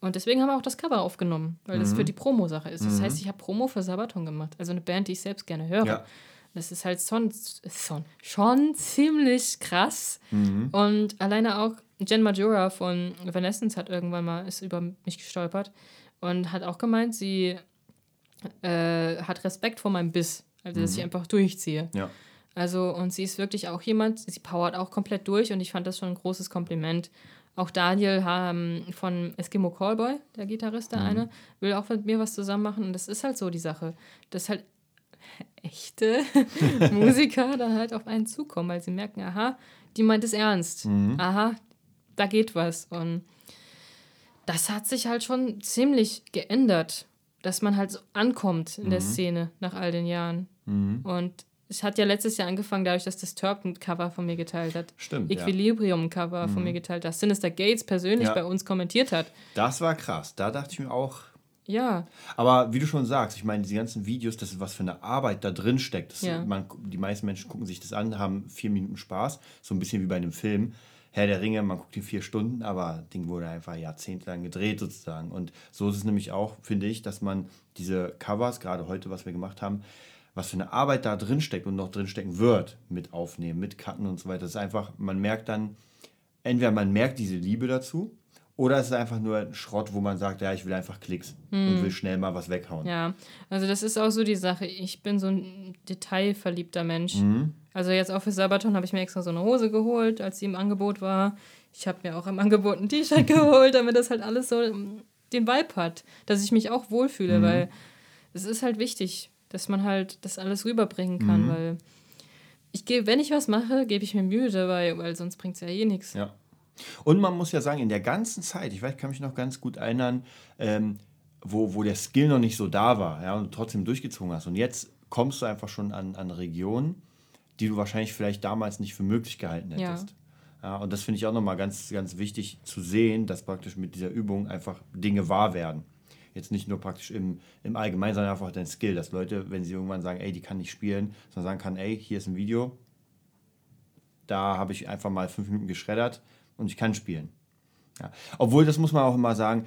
Und deswegen haben wir auch das Cover aufgenommen, weil mhm. das für die Promo-Sache ist. Das mhm. heißt, ich habe Promo für Sabaton gemacht. Also eine Band, die ich selbst gerne höre. Ja. Das ist halt schon, schon, schon ziemlich krass. Mhm. Und alleine auch Jen Majora von Evanescence hat irgendwann mal ist über mich gestolpert und hat auch gemeint, sie äh, hat Respekt vor meinem Biss, also dass ich einfach durchziehe. Ja. Also, und sie ist wirklich auch jemand, sie powert auch komplett durch und ich fand das schon ein großes Kompliment. Auch Daniel ähm, von Eskimo Callboy, der Gitarrist, der eine, will auch mit mir was zusammen machen und das ist halt so die Sache, dass halt echte Musiker dann halt auf einen zukommen, weil sie merken, aha, die meint es ernst. Aha, da geht was. Und das hat sich halt schon ziemlich geändert, dass man halt so ankommt in der Szene nach all den Jahren. Und es hat ja letztes Jahr angefangen, dadurch, dass das Turk ein Cover von mir geteilt hat. Stimmt. Equilibrium Cover von mir geteilt hat. Sinister Gates persönlich Ja. bei uns kommentiert hat. Das war krass. Da dachte ich mir auch, Ja, Aber wie du schon sagst, ich meine, diese ganzen Videos, das ist was für eine Arbeit da drin steckt. Das, Ja. man, die meisten Menschen gucken sich das an, haben vier Minuten Spaß. So ein bisschen wie bei einem Film. Herr der Ringe, man guckt ihn vier Stunden, aber das Ding wurde einfach jahrzehntelang gedreht sozusagen. Und so ist es nämlich auch, finde ich, dass man diese Covers, gerade heute, was wir gemacht haben, was für eine Arbeit da drin steckt und noch drin stecken wird, mit Aufnehmen, mit Cutten und so weiter. Das ist einfach, man merkt dann, entweder man merkt diese Liebe dazu oder es ist einfach nur ein Schrott, wo man sagt, ja, ich will einfach Klicks und will schnell mal was weghauen. ja. Also das ist auch so die Sache. Ich bin so ein detailverliebter Mensch. Mhm. Also jetzt auch für Sabaton habe ich mir extra so eine Hose geholt, als sie im Angebot war. Ich habe mir auch im Angebot ein T-Shirt geholt, damit das halt alles so ähm, den Vibe hat, dass ich mich auch wohlfühle, Mhm. weil es ist halt wichtig, dass man halt das alles rüberbringen kann, Mhm. weil ich gebe, wenn ich was mache, gebe ich mir Mühe dabei, weil sonst bringt es ja eh nichts. Ja. Und man muss ja sagen, in der ganzen Zeit, ich weiß, ich kann mich noch ganz gut erinnern, ähm, wo, wo der Skill noch nicht so da war, ja, und du trotzdem durchgezogen hast. Und jetzt kommst du einfach schon an, an Regionen, die du wahrscheinlich vielleicht damals nicht für möglich gehalten Ja. hättest. Ja. und das finde ich auch nochmal ganz, ganz wichtig zu sehen, dass praktisch mit dieser Übung einfach Dinge wahr werden. Jetzt nicht nur praktisch im, im Allgemeinen, sondern einfach dein Skill, dass Leute, wenn sie irgendwann sagen, ey, die kann nicht spielen, sondern sagen kann, ey, hier ist ein Video, da habe ich einfach mal fünf Minuten geschreddert und ich kann spielen. Ja. Obwohl, das muss man auch immer sagen,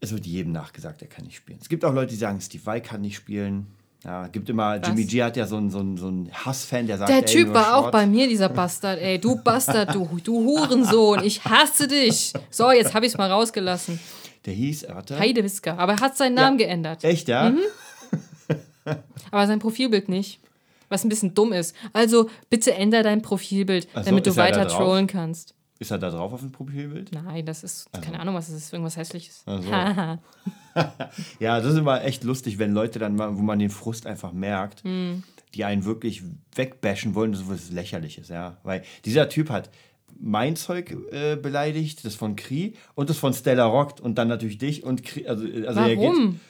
es wird jedem nachgesagt, er kann nicht spielen. Es gibt auch Leute, die sagen, Steve Vai kann nicht spielen. Ja, gibt immer, Jimmy G hat ja so einen, so einen, so einen Hassfan, der sagt, Der Typ war auch Schrott. bei mir, dieser Bastard, ey. Du Bastard, du, du Hurensohn. Ich hasse dich. So, jetzt habe ich es mal rausgelassen. Der hieß, warte. Heidewisker. Aber er hat seinen Namen geändert. Echt, ja? Mhm. Aber sein Profilbild nicht. Was ein bisschen dumm ist. Also bitte änder dein Profilbild, so, damit du er weiter trollen kannst. Ist er da drauf auf dem Profilbild? Nein, das ist, keine Ahnung, was es ist. Irgendwas Hässliches. Ach so. Haha. Ja, das ist immer echt lustig, wenn Leute dann mal, wo man den Frust einfach merkt, Mhm. die einen wirklich wegbashen wollen, das ist was Lächerliches, ja. Weil dieser Typ hat mein Zeug äh, beleidigt, das von Kri und das von Stella Rockt und dann natürlich dich und Kri, also, also er geht, Warum?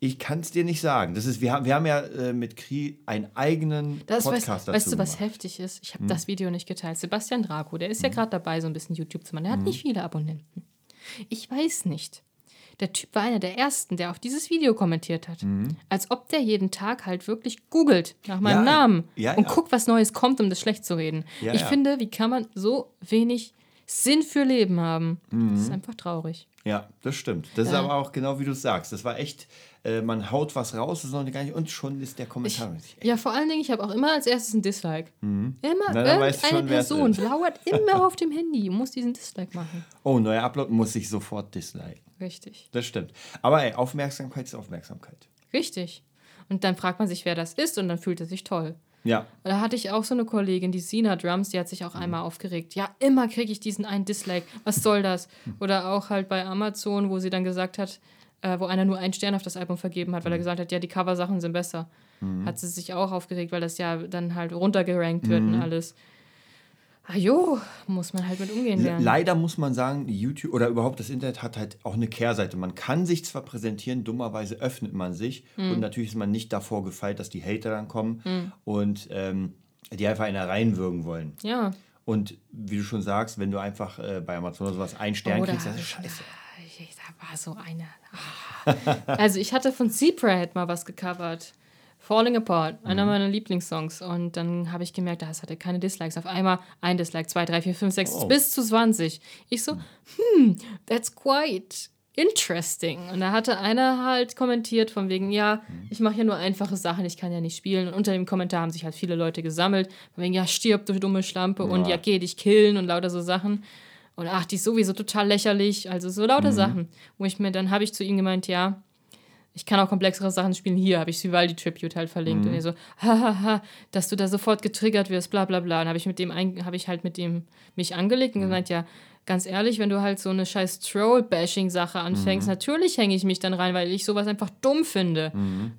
Ich kann es dir nicht sagen. Das ist, wir, haben, wir haben ja äh, mit Kri einen eigenen Das weißt, Podcast weißt dazu du, was gemacht. Hm. heftig ist? Ich habe das Video nicht geteilt. Sebastian Draco, der ist ja gerade dabei, so ein bisschen YouTube zu machen. Der Hm. hat nicht viele Abonnenten. Ich weiß nicht. Der Typ war einer der ersten, der auf dieses Video kommentiert hat. Als ob der jeden Tag halt wirklich googelt nach meinem Hm. Ja, Namen ja, und ja. guckt, was Neues kommt, um das schlecht zu reden. Ich finde, wie kann man so wenig Sinn für Leben haben? Mhm. Das ist einfach traurig. Ja, das stimmt. Das ist Ja. aber auch genau wie du es sagst. Das war echt, äh, man haut was raus, das ist noch gar nicht, und schon ist der Kommentar. Ja, vor allen Dingen, ich habe auch immer als erstes ein Dislike. Immer Mhm. Na, weißt du irgendeine schon, Person ist. lauert immer auf dem Handy und muss diesen Dislike machen. oh, neuer Upload muss ich sofort disliken. Richtig. Das stimmt. Aber ey, Aufmerksamkeit ist Aufmerksamkeit. Richtig. Und dann fragt man sich, wer das ist und dann fühlt er sich toll. Ja. Da hatte ich auch so eine Kollegin, die Sina Drums, die hat sich auch einmal aufgeregt. Ja, immer kriege ich diesen einen Dislike. Was soll das? Oder auch halt bei Amazon, wo sie dann gesagt hat, äh, wo einer nur einen Stern auf das Album vergeben hat, weil er gesagt hat, ja, die Coversachen sind besser. Hat sie sich auch aufgeregt, weil das ja dann halt runtergerankt wird und alles. Ah jo, muss man halt mit umgehen Le- lernen. Leider muss man sagen, YouTube oder überhaupt das Internet hat halt auch eine Kehrseite. Man kann sich zwar präsentieren, dummerweise öffnet man sich Hm. und natürlich ist man nicht davor gefeit, dass die Hater dann kommen und ähm, die einfach einer reinwürgen wollen. Ja. Und wie du schon sagst, wenn du einfach äh, bei Amazon oder sowas einen Stern Oder kriegst, das ist scheiße. Da war so eine. Ah. Also ich hatte von Zebrahead mal was gecovert. Falling Apart, Mhm. einer meiner Lieblingssongs. Und dann habe ich gemerkt, das hatte keine Dislikes. Auf einmal ein Dislike, zwei, drei, vier, fünf, sechs, Oh. bis zu 20. Ich so, hm, that's quite interesting. Und da hatte einer halt kommentiert von wegen, ja, ich mache ja nur einfache Sachen, ich kann ja nicht spielen. Und unter dem Kommentar haben sich halt viele Leute gesammelt, von wegen, ja, stirb, du dumme Schlampe und ja, geh dich killen und lauter so Sachen. Und ach, die ist sowieso total lächerlich. Also so lauter Sachen. Wo ich mir, dann habe ich zu ihm gemeint, ja, ich kann auch komplexere Sachen spielen. Hier habe ich Vivaldi Tribute halt verlinkt. Und er so, hahaha, dass du da sofort getriggert wirst, bla bla bla. Und habe ich mit dem habe ich halt mit dem mich angelegt und gemeint, ja, ganz ehrlich, wenn du halt so eine scheiß Troll-Bashing-Sache anfängst, natürlich hänge ich mich dann rein, weil ich sowas einfach dumm finde.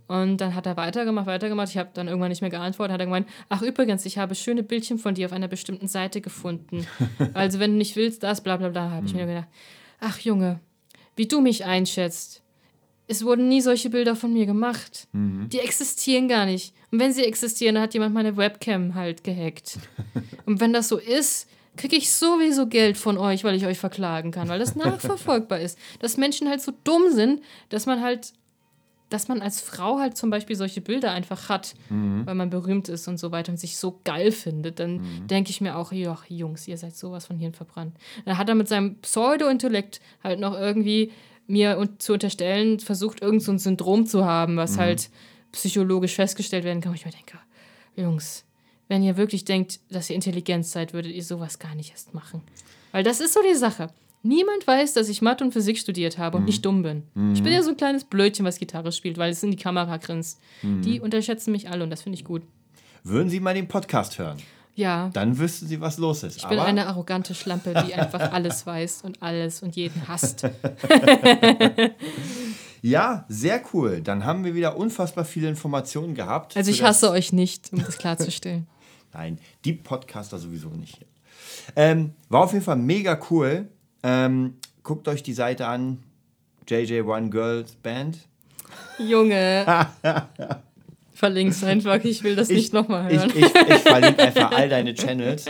Und dann hat er weitergemacht, weitergemacht. Ich habe dann irgendwann nicht mehr geantwortet. Hat er gemeint, ach übrigens, ich habe schöne Bildchen von dir auf einer bestimmten Seite gefunden. also wenn du nicht willst, das, bla bla bla, habe ich mir gedacht, ach Junge, wie du mich einschätzt. Es wurden nie solche Bilder von mir gemacht. Die existieren gar nicht. Und wenn sie existieren, dann hat jemand meine Webcam halt gehackt. Und wenn das so ist, kriege ich sowieso Geld von euch, weil ich euch verklagen kann, weil das nachverfolgbar ist. Dass Menschen halt so dumm sind, dass man halt, dass man als Frau halt zum Beispiel solche Bilder einfach hat, weil man berühmt ist und so weiter und sich so geil findet, dann denke ich mir auch, ja, Jungs, ihr seid sowas von Hirn verbrannt. Dann hat er mit seinem Pseudo-Intellekt halt noch irgendwie mir zu unterstellen, versucht, irgend so ein Syndrom zu haben, was halt psychologisch festgestellt werden kann. wo ich mir denke, Jungs, wenn ihr wirklich denkt, dass ihr intelligent seid, würdet ihr sowas gar nicht erst machen. Weil das ist so die Sache. Niemand weiß, dass ich Mathe und Physik studiert habe und nicht dumm bin. Ich bin ja so ein kleines Blödchen, was Gitarre spielt, weil es in die Kamera grinst. Die unterschätzen mich alle und das finde ich gut. Würden Sie mal den Podcast hören, Ja, dann wüssten Sie, was los ist. ich bin eine arrogante Schlampe, die einfach alles weiß und alles und jeden hasst. ja, sehr cool. Dann haben wir wieder unfassbar viele Informationen gehabt. Also ich hasse euch nicht, um das klarzustellen. Nein, die Podcaster sowieso nicht. Ähm, war auf jeden Fall mega cool. Ähm, guckt euch die Seite an. JJ One Girls Band. Junge. Verlink's einfach, ich will das nicht nochmal hören. Ich, ich, ich verlinke einfach all deine Channels.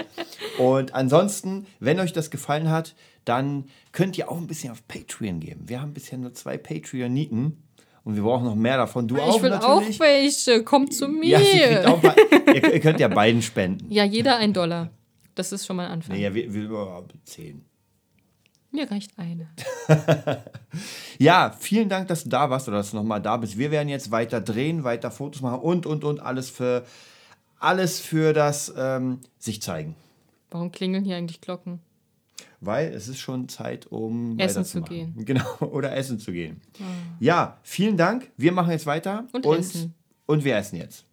Und ansonsten, wenn euch das gefallen hat, dann könnt ihr auch ein bisschen auf Patreon geben. Wir haben bisher nur zwei Patreoniten und wir brauchen noch mehr davon. Du auch ich will natürlich. auch welche, kommt zu ja, mir. mal, ihr, ihr könnt ja beiden spenden. Ja, jeder ein Dollar. Das ist schon mal ein Anfang. Nee, ja, wir, wir oh, zehn. Mir reicht eine. Ja, vielen Dank, dass du da warst oder dass du nochmal da bist. Wir werden jetzt weiter drehen, weiter Fotos machen und, und, und alles für, alles für das ähm, sich zeigen. Warum klingeln hier eigentlich Glocken? Weil es ist schon Zeit, um Essen zu gehen. Genau, oder essen zu gehen. Ja, vielen Dank. Wir machen jetzt weiter. Und und, essen. und wir essen jetzt.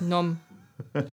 Nom.